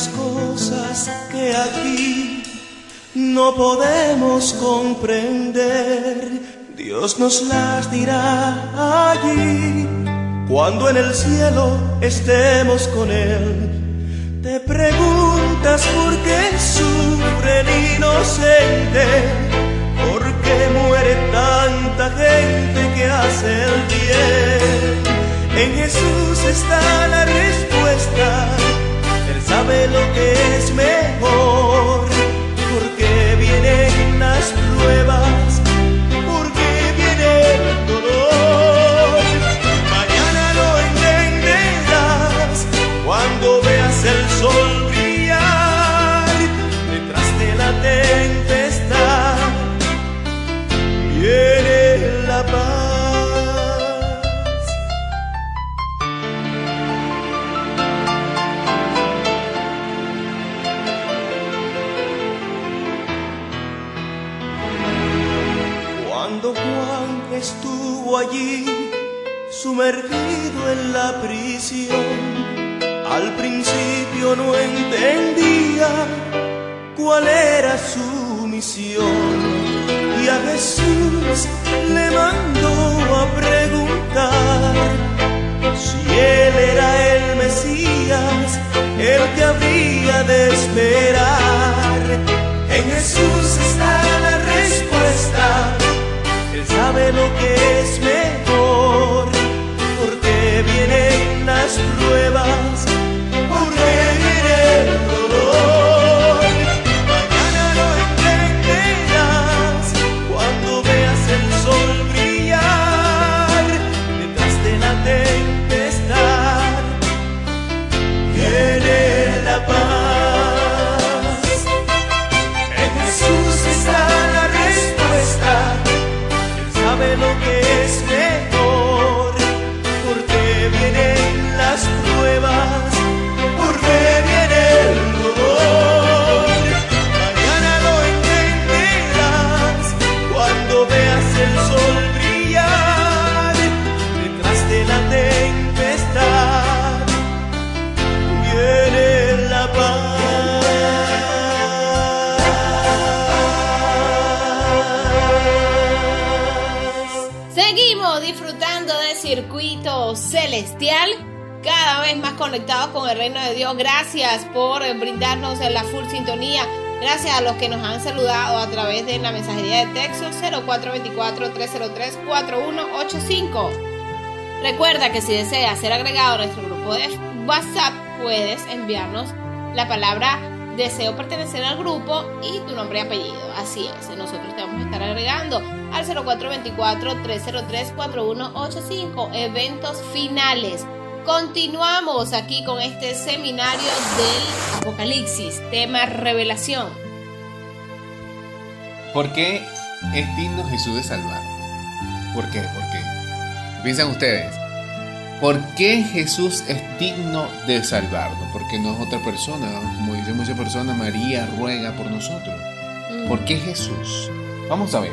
Muchas cosas que aquí no podemos comprender. Dios nos las dirá allí cuando en el cielo estemos con Él. Te preguntas por qué sufre el inocente, por qué muere tanta gente que hace el bien. En Jesús está la respuesta. Sabe lo que es mejor, porque vienen las pruebas, allí, sumergido en la prisión, al principio no entendía cuál era su misión. Y a Jesús le mandó a preguntar si él era el Mesías, el que había de esperar. En Jesús está la respuesta. Él sabe lo que conectados con el reino de Dios. Gracias por brindarnos la full sintonía. Gracias a los que nos han saludado a través de la mensajería de texto 0424-303-4185. Recuerda que si deseas ser agregado a nuestro grupo de WhatsApp, puedes enviarnos la palabra deseo pertenecer al grupo y tu nombre y apellido. Así es, nosotros te vamos a estar agregando al 0424-303-4185, eventos finales. Continuamos aquí con este seminario del Apocalipsis, tema revelación. ¿Por qué es digno Jesús de salvar? ¿Por qué? ¿Por qué? Piensan ustedes. ¿Por qué Jesús es digno de salvarnos? Porque no es otra persona. Como dicen muchas personas, María ruega por nosotros. ¿Por qué Jesús? Vamos a ver.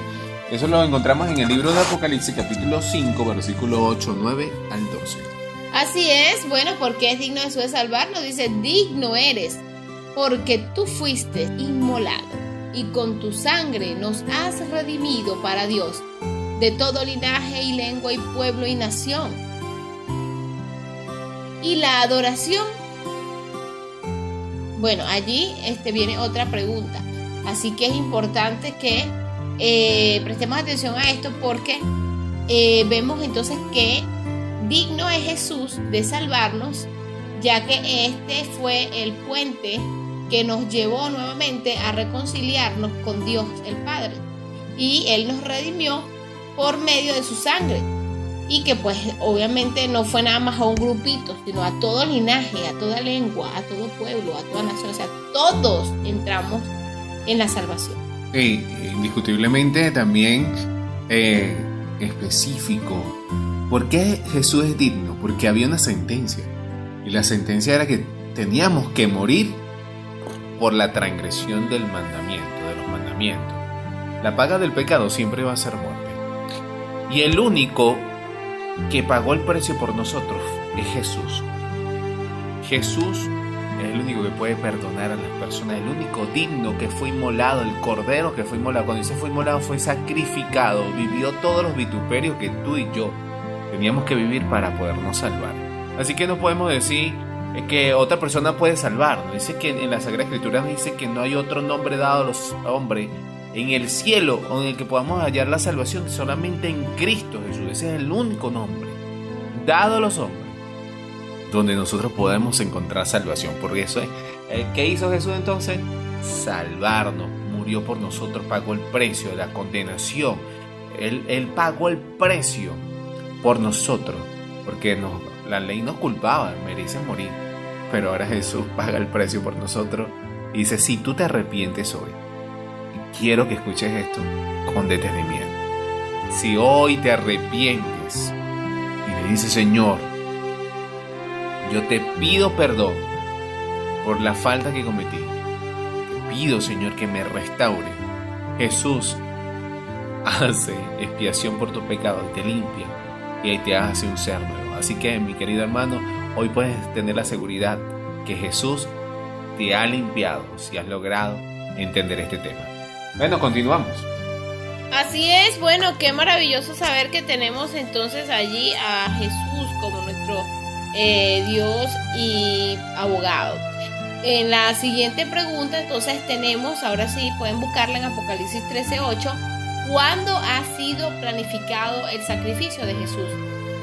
Eso lo encontramos en el libro de Apocalipsis capítulo 5, versículo 8, 9 al 12. Así es, bueno, porque es digno Jesús de salvarnos. Dice, digno eres, porque tú fuiste inmolado y con tu sangre nos has redimido para Dios de todo linaje y lengua y pueblo y nación. Y la adoración. Bueno, allí este, viene otra pregunta. Así que es importante que eh, prestemos atención a esto porque eh, vemos entonces que digno es Jesús de salvarnos, ya que este fue el puente que nos llevó nuevamente a reconciliarnos con Dios el Padre. Y Él nos redimió por medio de su sangre. Y que pues obviamente no fue nada más a un grupito, sino a todo linaje, a toda lengua, a todo pueblo, a toda nación. O sea, todos entramos en la salvación. Y indiscutiblemente también eh, específico. ¿Por qué Jesús es digno? Porque había una sentencia. Y la sentencia era que teníamos que morir por la transgresión del mandamiento, de los mandamientos. La paga del pecado siempre va a ser muerte. Y el único que pagó el precio por nosotros es Jesús. Jesús es el único que puede perdonar a las personas, el único digno que fue inmolado, el cordero que fue inmolado. Cuando dice fue inmolado, fue sacrificado, vivió todos los vituperios que tú y yo teníamos que vivir para podernos salvar. Así que no podemos decir que otra persona puede salvar. Dice que en la Sagrada Escritura dice que no hay otro nombre dado a los hombres en el cielo o en el que podamos hallar la salvación solamente en Cristo Jesús. Ese es el único nombre dado a los hombres donde nosotros podemos encontrar salvación. Porque eso es, ¿qué hizo Jesús entonces? Salvarnos, murió por nosotros, pagó el precio de la condenación. Él, él pagó el precio por nosotros, porque nos, la ley nos culpaba, merece morir. Pero ahora Jesús paga el precio por nosotros y dice, si tú te arrepientes hoy, quiero que escuches esto con detenimiento. Si hoy te arrepientes y le dices, Señor, yo te pido perdón por la falta que cometí. Te pido, Señor, que me restaure. Jesús hace expiación por tu pecado y te limpia y ahí te hace un ser nuevo. Así que, mi querido hermano, hoy puedes tener la seguridad que Jesús te ha limpiado si has logrado entender este tema. Bueno, continuamos. Así es, bueno, qué maravilloso saber que tenemos entonces allí a Jesús como nuestro eh, Dios y abogado. En la siguiente pregunta entonces tenemos, ahora sí pueden buscarla en Apocalipsis 13:8, ¿cuándo ha sido planificado el sacrificio de Jesús?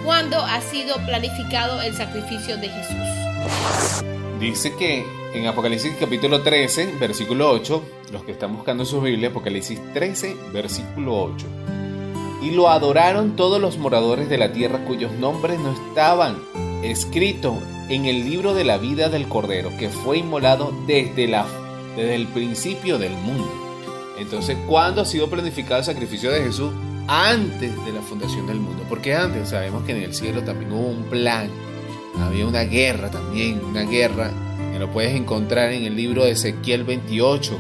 ¿Cuándo ha sido planificado el sacrificio de Jesús? Dice que en Apocalipsis capítulo 13, versículo 8, los que están buscando su Biblia, Apocalipsis 13, versículo 8. Y lo adoraron todos los moradores de la tierra cuyos nombres no estaban escritos en el libro de la vida del Cordero, que fue inmolado desde, la, desde el principio del mundo. Entonces, ¿cuándo ha sido planificado el sacrificio de Jesús? Antes de la fundación del mundo. Porque antes sabemos que en el cielo también hubo un plan. Había una guerra también, una guerra que lo puedes encontrar en el libro de Ezequiel 28.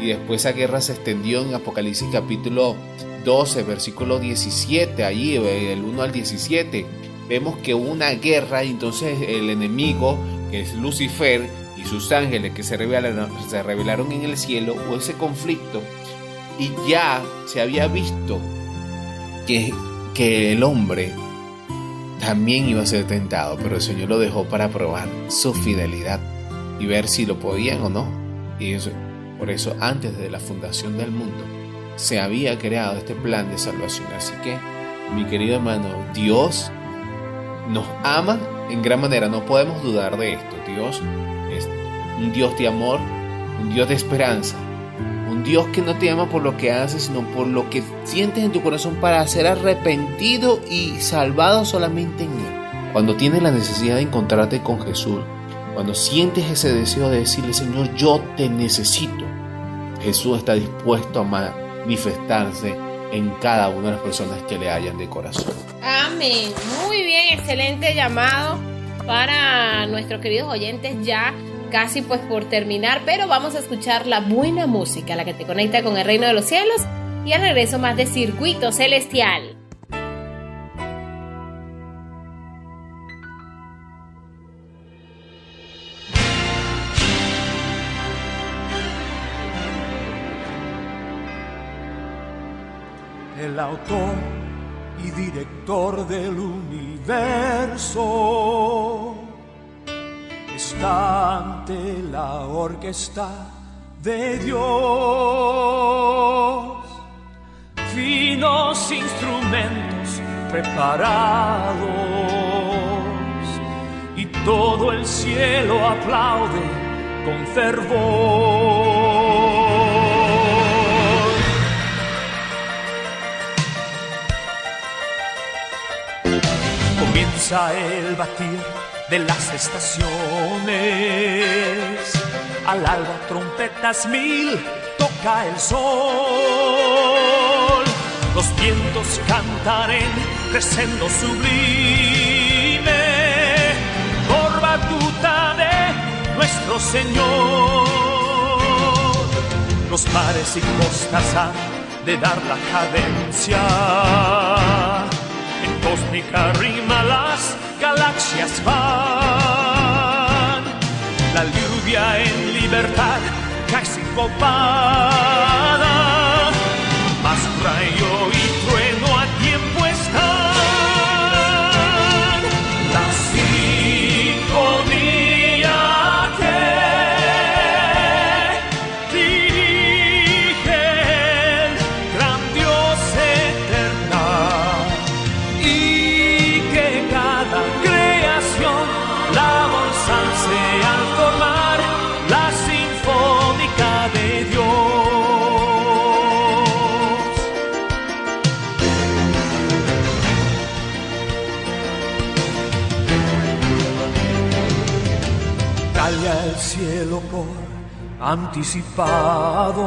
Y después esa guerra se extendió en Apocalipsis capítulo 12, versículo 17, allí del 1 al 17. Vemos que hubo una guerra y entonces el enemigo, que es Lucifer, sus ángeles que se revelaron, se revelaron en el cielo, hubo ese conflicto y ya se había visto que que el hombre también iba a ser tentado, pero el Señor lo dejó para probar su fidelidad y ver si lo podían o no. Y eso, por eso antes de la fundación del mundo se había creado este plan de salvación. Así que, mi querido hermano, Dios nos ama en gran manera, no podemos dudar de esto. Dios un Dios de amor, un Dios de esperanza, un Dios que no te ama por lo que haces, sino por lo que sientes en tu corazón para ser arrepentido y salvado solamente en Él. Cuando tienes la necesidad de encontrarte con Jesús, cuando sientes ese deseo de decirle, Señor, yo te necesito, Jesús está dispuesto a manifestarse en cada una de las personas que le hayan de corazón. Amén. Muy bien, excelente llamado para nuestros queridos oyentes ya casi pues por terminar, pero vamos a escuchar la buena música, la que te conecta con el reino de los cielos y al regreso más de circuito celestial. el autor y director del universo está ante la orquesta de Dios. Finos instrumentos preparados y todo el cielo aplaude con fervor. Comienza el batir de las estaciones. Al alba trompetas mil, toca el sol. Los vientos cantan en crescendo sublime, por batuta de nuestro Señor. Los mares y costas han de dar la cadencia en rima las galaxias van. La lluvia en libertad cae sincopada, más rayo anticipado.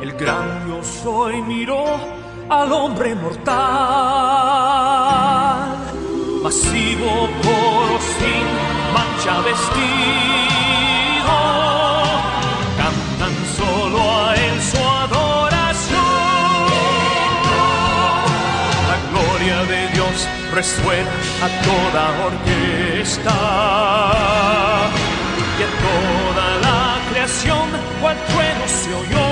El gran yo soy miró al hombre mortal, masivo coro sin mancha vestido, cantan solo a él su adoración. La gloria de Dios resuena a toda orquesta y a toda creación cual trueno se oyó.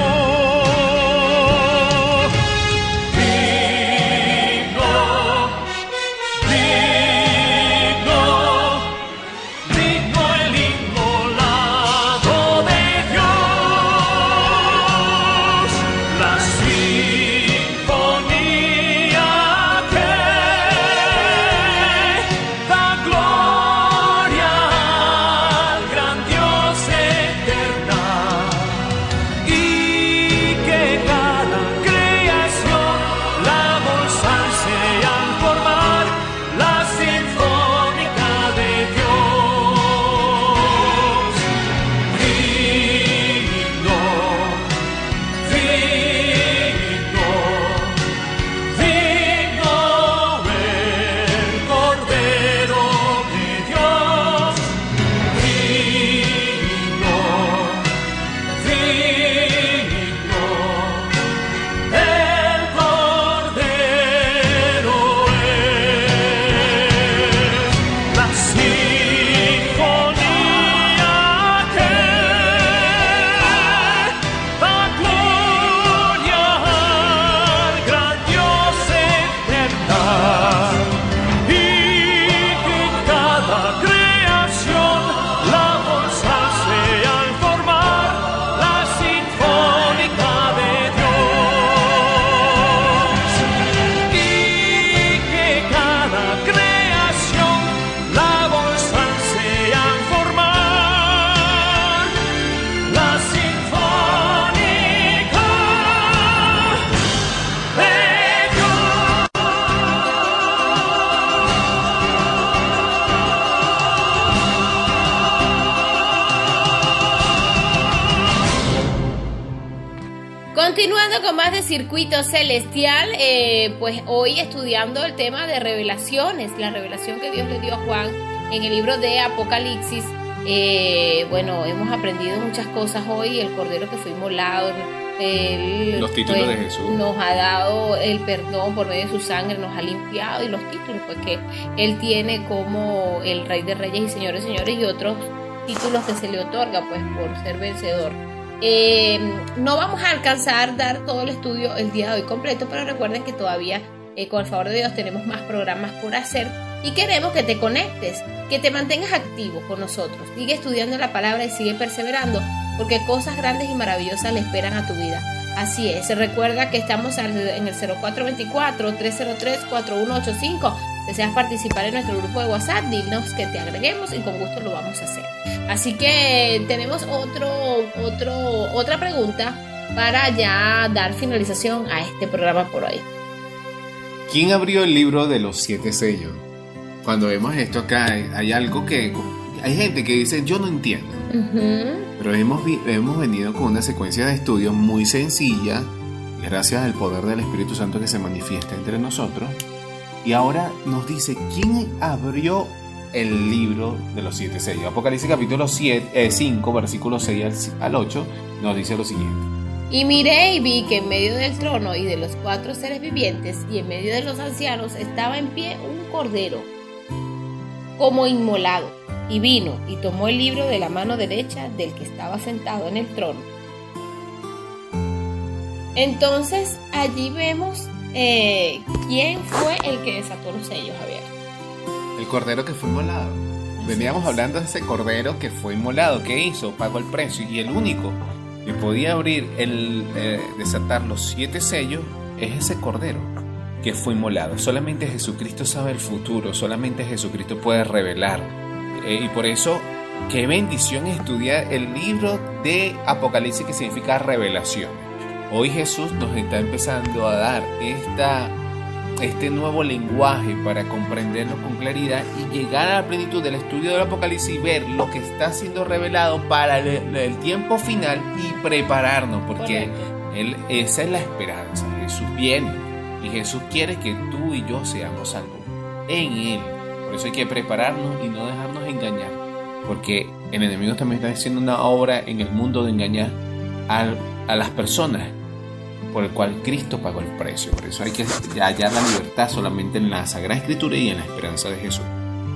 Circuito Celestial, eh, pues hoy estudiando el tema de revelaciones, la revelación que Dios le dio a Juan en el libro de Apocalipsis. Eh, bueno, hemos aprendido muchas cosas hoy, el cordero que fue inmolado, el, Los títulos pues, de Jesús. Nos ha dado el perdón por medio de su sangre, nos ha limpiado y los títulos pues que Él tiene como el Rey de Reyes y Señores Señores y otros títulos que se le otorga pues por ser vencedor. Eh, no vamos a alcanzar dar todo el estudio el día de hoy completo, pero recuerden que todavía eh, con el favor de Dios tenemos más programas por hacer y queremos que te conectes, que te mantengas activo con nosotros. Sigue estudiando la palabra y sigue perseverando porque cosas grandes y maravillosas le esperan a tu vida. Así es, recuerda que estamos en el 0424-303-4185. Deseas participar en nuestro grupo de WhatsApp, dinos que te agreguemos y con gusto lo vamos a hacer. Así que tenemos otro, otro, otra pregunta para ya dar finalización a este programa por hoy. ¿Quién abrió el libro de los siete sellos? Cuando vemos esto acá, hay, hay algo que... Hay gente que dice, yo no entiendo. Pero hemos, hemos venido con una secuencia de estudios muy sencilla, gracias al poder del Espíritu Santo que se manifiesta entre nosotros. Y ahora nos dice, ¿quién abrió el libro de los siete sellos? Apocalipsis capítulo 7, 5, versículo 6 al, al 8, nos dice lo siguiente. Y miré y vi que en medio del trono y de los cuatro seres vivientes y en medio de los ancianos estaba en pie un cordero como inmolado. Y vino y tomó el libro de la mano derecha del que estaba sentado en el trono. Entonces allí vemos eh, quién fue el que desató los sellos, Javier. El cordero que fue inmolado. Veníamos hablando de ese cordero que fue inmolado. ¿Qué hizo? Pagó el precio. Y el único que podía abrir, el eh, desatar los siete sellos, es ese cordero que fue inmolado. Solamente Jesucristo sabe el futuro. Solamente Jesucristo puede revelar. Eh, y por eso, qué bendición estudiar el libro de Apocalipsis que significa revelación. Hoy Jesús nos está empezando a dar esta este nuevo lenguaje para comprenderlo con claridad y llegar a la plenitud del estudio del Apocalipsis y ver lo que está siendo revelado para el, el tiempo final y prepararnos, porque él, esa es la esperanza. Jesús viene y Jesús quiere que tú y yo seamos salvos en Él. Por eso hay que prepararnos y no dejarnos engañar, porque el enemigo también está haciendo una obra en el mundo de engañar al- a las personas por el cual Cristo pagó el precio. Por eso hay que hallar la libertad solamente en la Sagrada Escritura y en la esperanza de Jesús.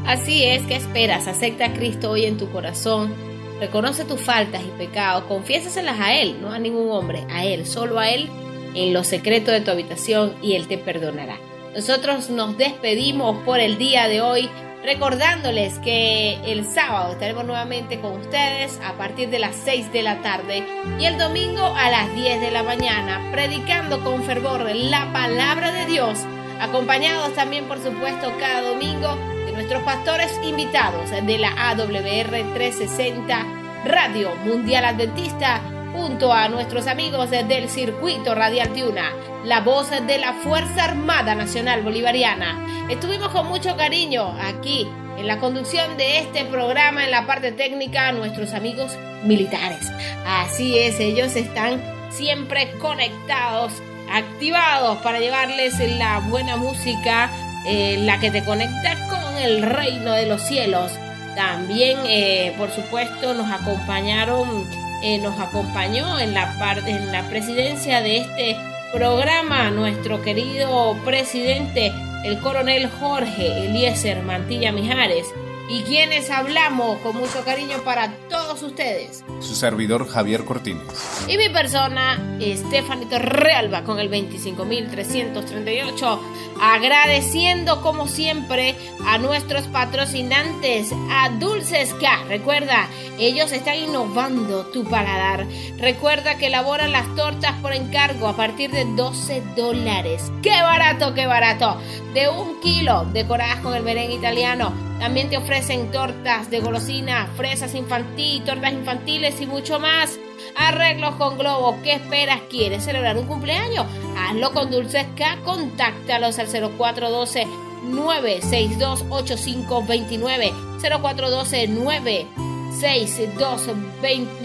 Así es, ¿qué esperas? Acepta a Cristo hoy en tu corazón. Reconoce tus faltas y pecados, confiésaselas a Él, no a ningún hombre, a Él, solo a Él, en lo secreto de tu habitación y Él te perdonará. Nosotros nos despedimos por el día de hoy, recordándoles que el sábado estaremos nuevamente con ustedes a partir de las 6 de la tarde y el domingo a las 10 de la mañana, predicando con fervor la palabra de Dios, acompañados también, por supuesto, cada domingo de nuestros pastores invitados de la AWR 360 Radio Mundial Adventista, junto a nuestros amigos del Circuito Radial Tiuna, la voz de la Fuerza Armada Nacional Bolivariana. Estuvimos con mucho cariño aquí en la conducción de este programa, en la parte técnica, nuestros amigos militares. Así es, ellos están siempre conectados, activados para llevarles la buena música, eh, la que te conecta con el reino de los cielos. También, eh, por supuesto, nos acompañaron, eh, nos acompañó en la en la presidencia de este programa nuestro querido presidente, el coronel Jorge Eliezer Mantilla Mijares, y quienes hablamos con mucho cariño para todos ustedes. Su servidor Javier Cortines. Y mi persona, Estefanito Realba, con el 25.338, agradeciendo como siempre a nuestros patrocinantes, a Dulces K. Recuerda, ellos están innovando tu paladar. Recuerda que elaboran las tortas por encargo a partir de 12 dólares. ¡Qué barato, qué barato! De un kilo, decoradas con el merengue italiano. También te ofrecen tortas de golosina, fresas infantil, tortas infantiles y mucho más. Arreglos con globos. ¿Qué esperas? ¿Quieres celebrar un cumpleaños? Hazlo con Dulces K. Contáctalos al 0412 962 8529 0412 962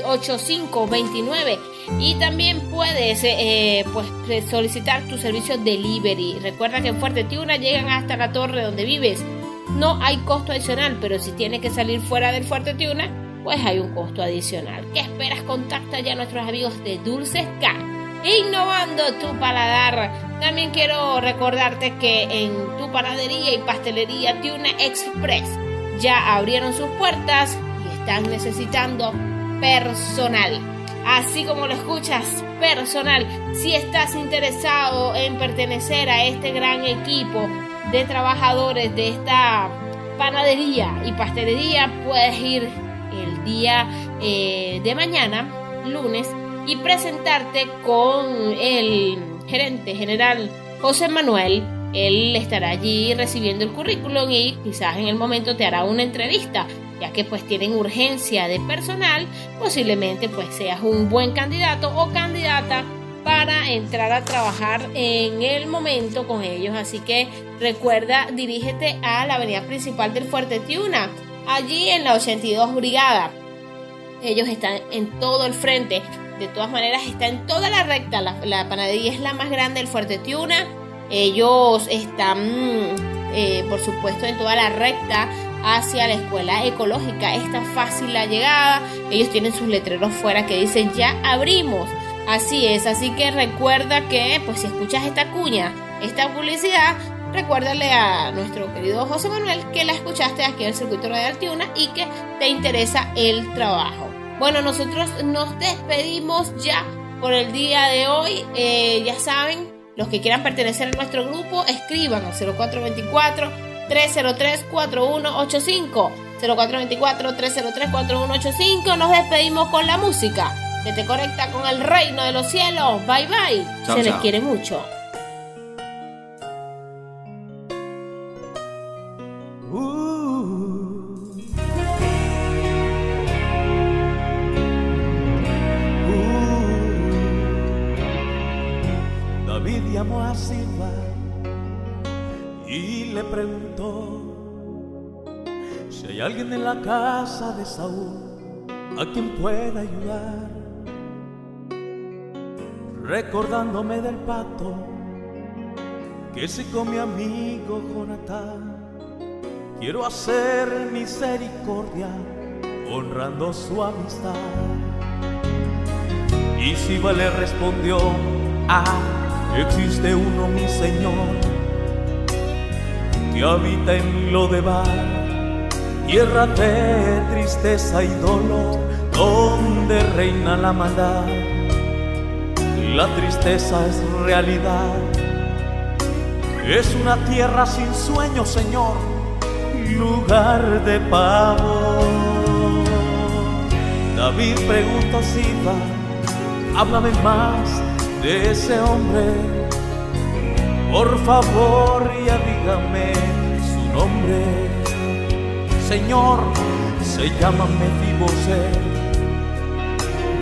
8529 Y también puedes eh, pues, solicitar tu servicio delivery. Recuerda que en Fuerte Tiuna llegan hasta la torre donde vives. No hay costo adicional, pero si tienes que salir fuera del Fuerte Tiuna, pues hay un costo adicional. ¿Qué esperas? Contacta ya a nuestros amigos de Dulces K. Innovando tu paladar. También quiero recordarte que en tu panadería y pastelería Tiuna Express ya abrieron sus puertas y están necesitando personal. Así como lo escuchas, personal. Si estás interesado en pertenecer a este gran equipo de trabajadores de esta panadería y pastelería, puedes ir el día eh, de mañana, lunes, y presentarte con el gerente general José Manuel. Él estará allí recibiendo el currículum y quizás en el momento te hará una entrevista, ya que pues tienen urgencia de personal, posiblemente pues seas un buen candidato o candidata para entrar a trabajar en el momento con ellos. Así que recuerda, dirígete a la avenida principal del Fuerte Tiuna, allí en la 82 Brigada. Ellos están en todo el frente. De todas maneras, está en toda la recta. La, panadería es la más grande del Fuerte Tiuna. Ellos están, eh, por supuesto, en toda la recta hacia la escuela ecológica. Está fácil la llegada. Ellos tienen sus letreros fuera que dicen ya abrimos. Así es, así que recuerda que, pues si escuchas esta cuña, esta publicidad, recuérdale a nuestro querido José Manuel que la escuchaste aquí en el circuito de Tiuna y que te interesa el trabajo. Bueno, nosotros nos despedimos ya por el día de hoy. Eh, ya saben, los que quieran pertenecer a nuestro grupo, escriban al 0424 303 4185. 0424 303 4185. Nos despedimos con la música que te conecta con el reino de los cielos. Bye bye. Se les quiere mucho. alguien en la casa de Saúl a quien pueda ayudar, recordándome del pato que se con mi amigo Jonatán. Quiero hacer misericordia honrando su amistad. Y Siba le respondió, ah, existe uno mi Señor, que habita en lo de bar tierra de tristeza y dolor, donde reina la maldad. La tristeza es realidad, es una tierra sin sueño, Señor, lugar de pavor. David pregunta si va, háblame más de ese hombre, por favor, ya dígame su nombre. Señor se llama Mefibosé,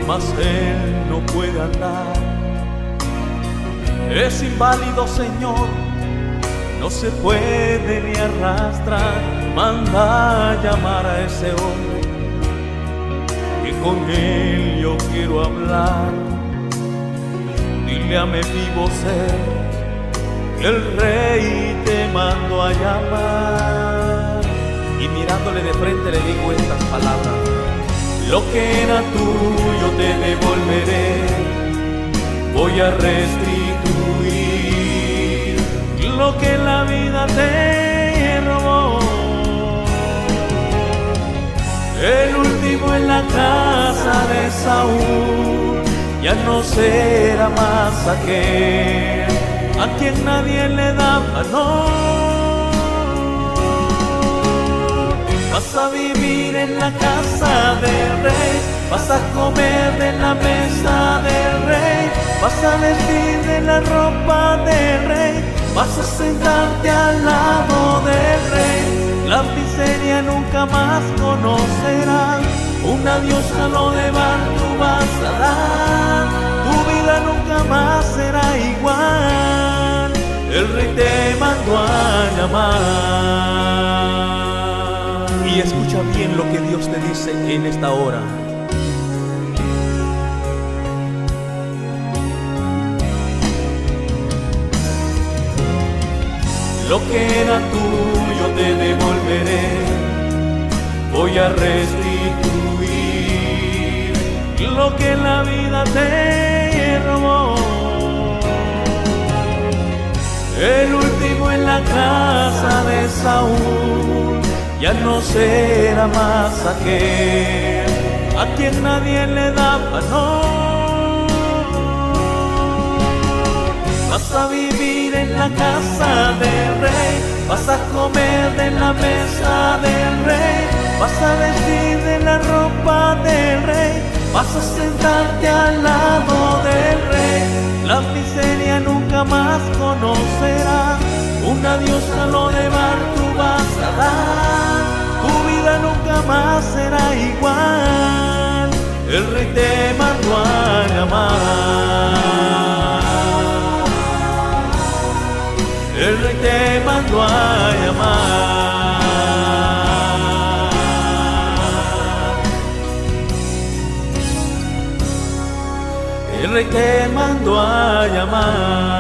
mas él no puede andar. Es inválido, Señor, no se puede ni arrastrar. Manda a llamar a ese hombre, que con él yo quiero hablar. Dile a Mefibosé, que el rey te mando a llamar y mirándole de frente le digo estas palabras. Lo que era tuyo te devolveré, voy a restituir que la vida te robó. El último en la casa de Saúl ya no será más aquel a quien nadie le da valor Vas a vivir en la casa del rey, vas a comer de la mesa del rey, vas a vestir de la ropa del rey, vas a sentarte al lado del rey. La miseria nunca más conocerás, un adiós a lo de bar tú vas a dar, tu vida nunca más será igual. El rey te mandó a llamar y escucha bien lo que Dios te dice en esta hora. Lo que era tuyo te devolveré, voy a restituir lo que la vida te robó. El último en la casa de Saúl ya no será más aquel a quien nadie le daba no. Vas a vivir en la casa del rey, vas a comer de la mesa del rey, vas a vestir de la ropa del rey, vas a sentarte al lado del rey. La miseria nunca más conocerá, un adiós a lo de tú vas a dar, tu vida nunca más será igual, el rey te mandó a llamar. El rey te mandó a llamar. El rey te mandó a llamar.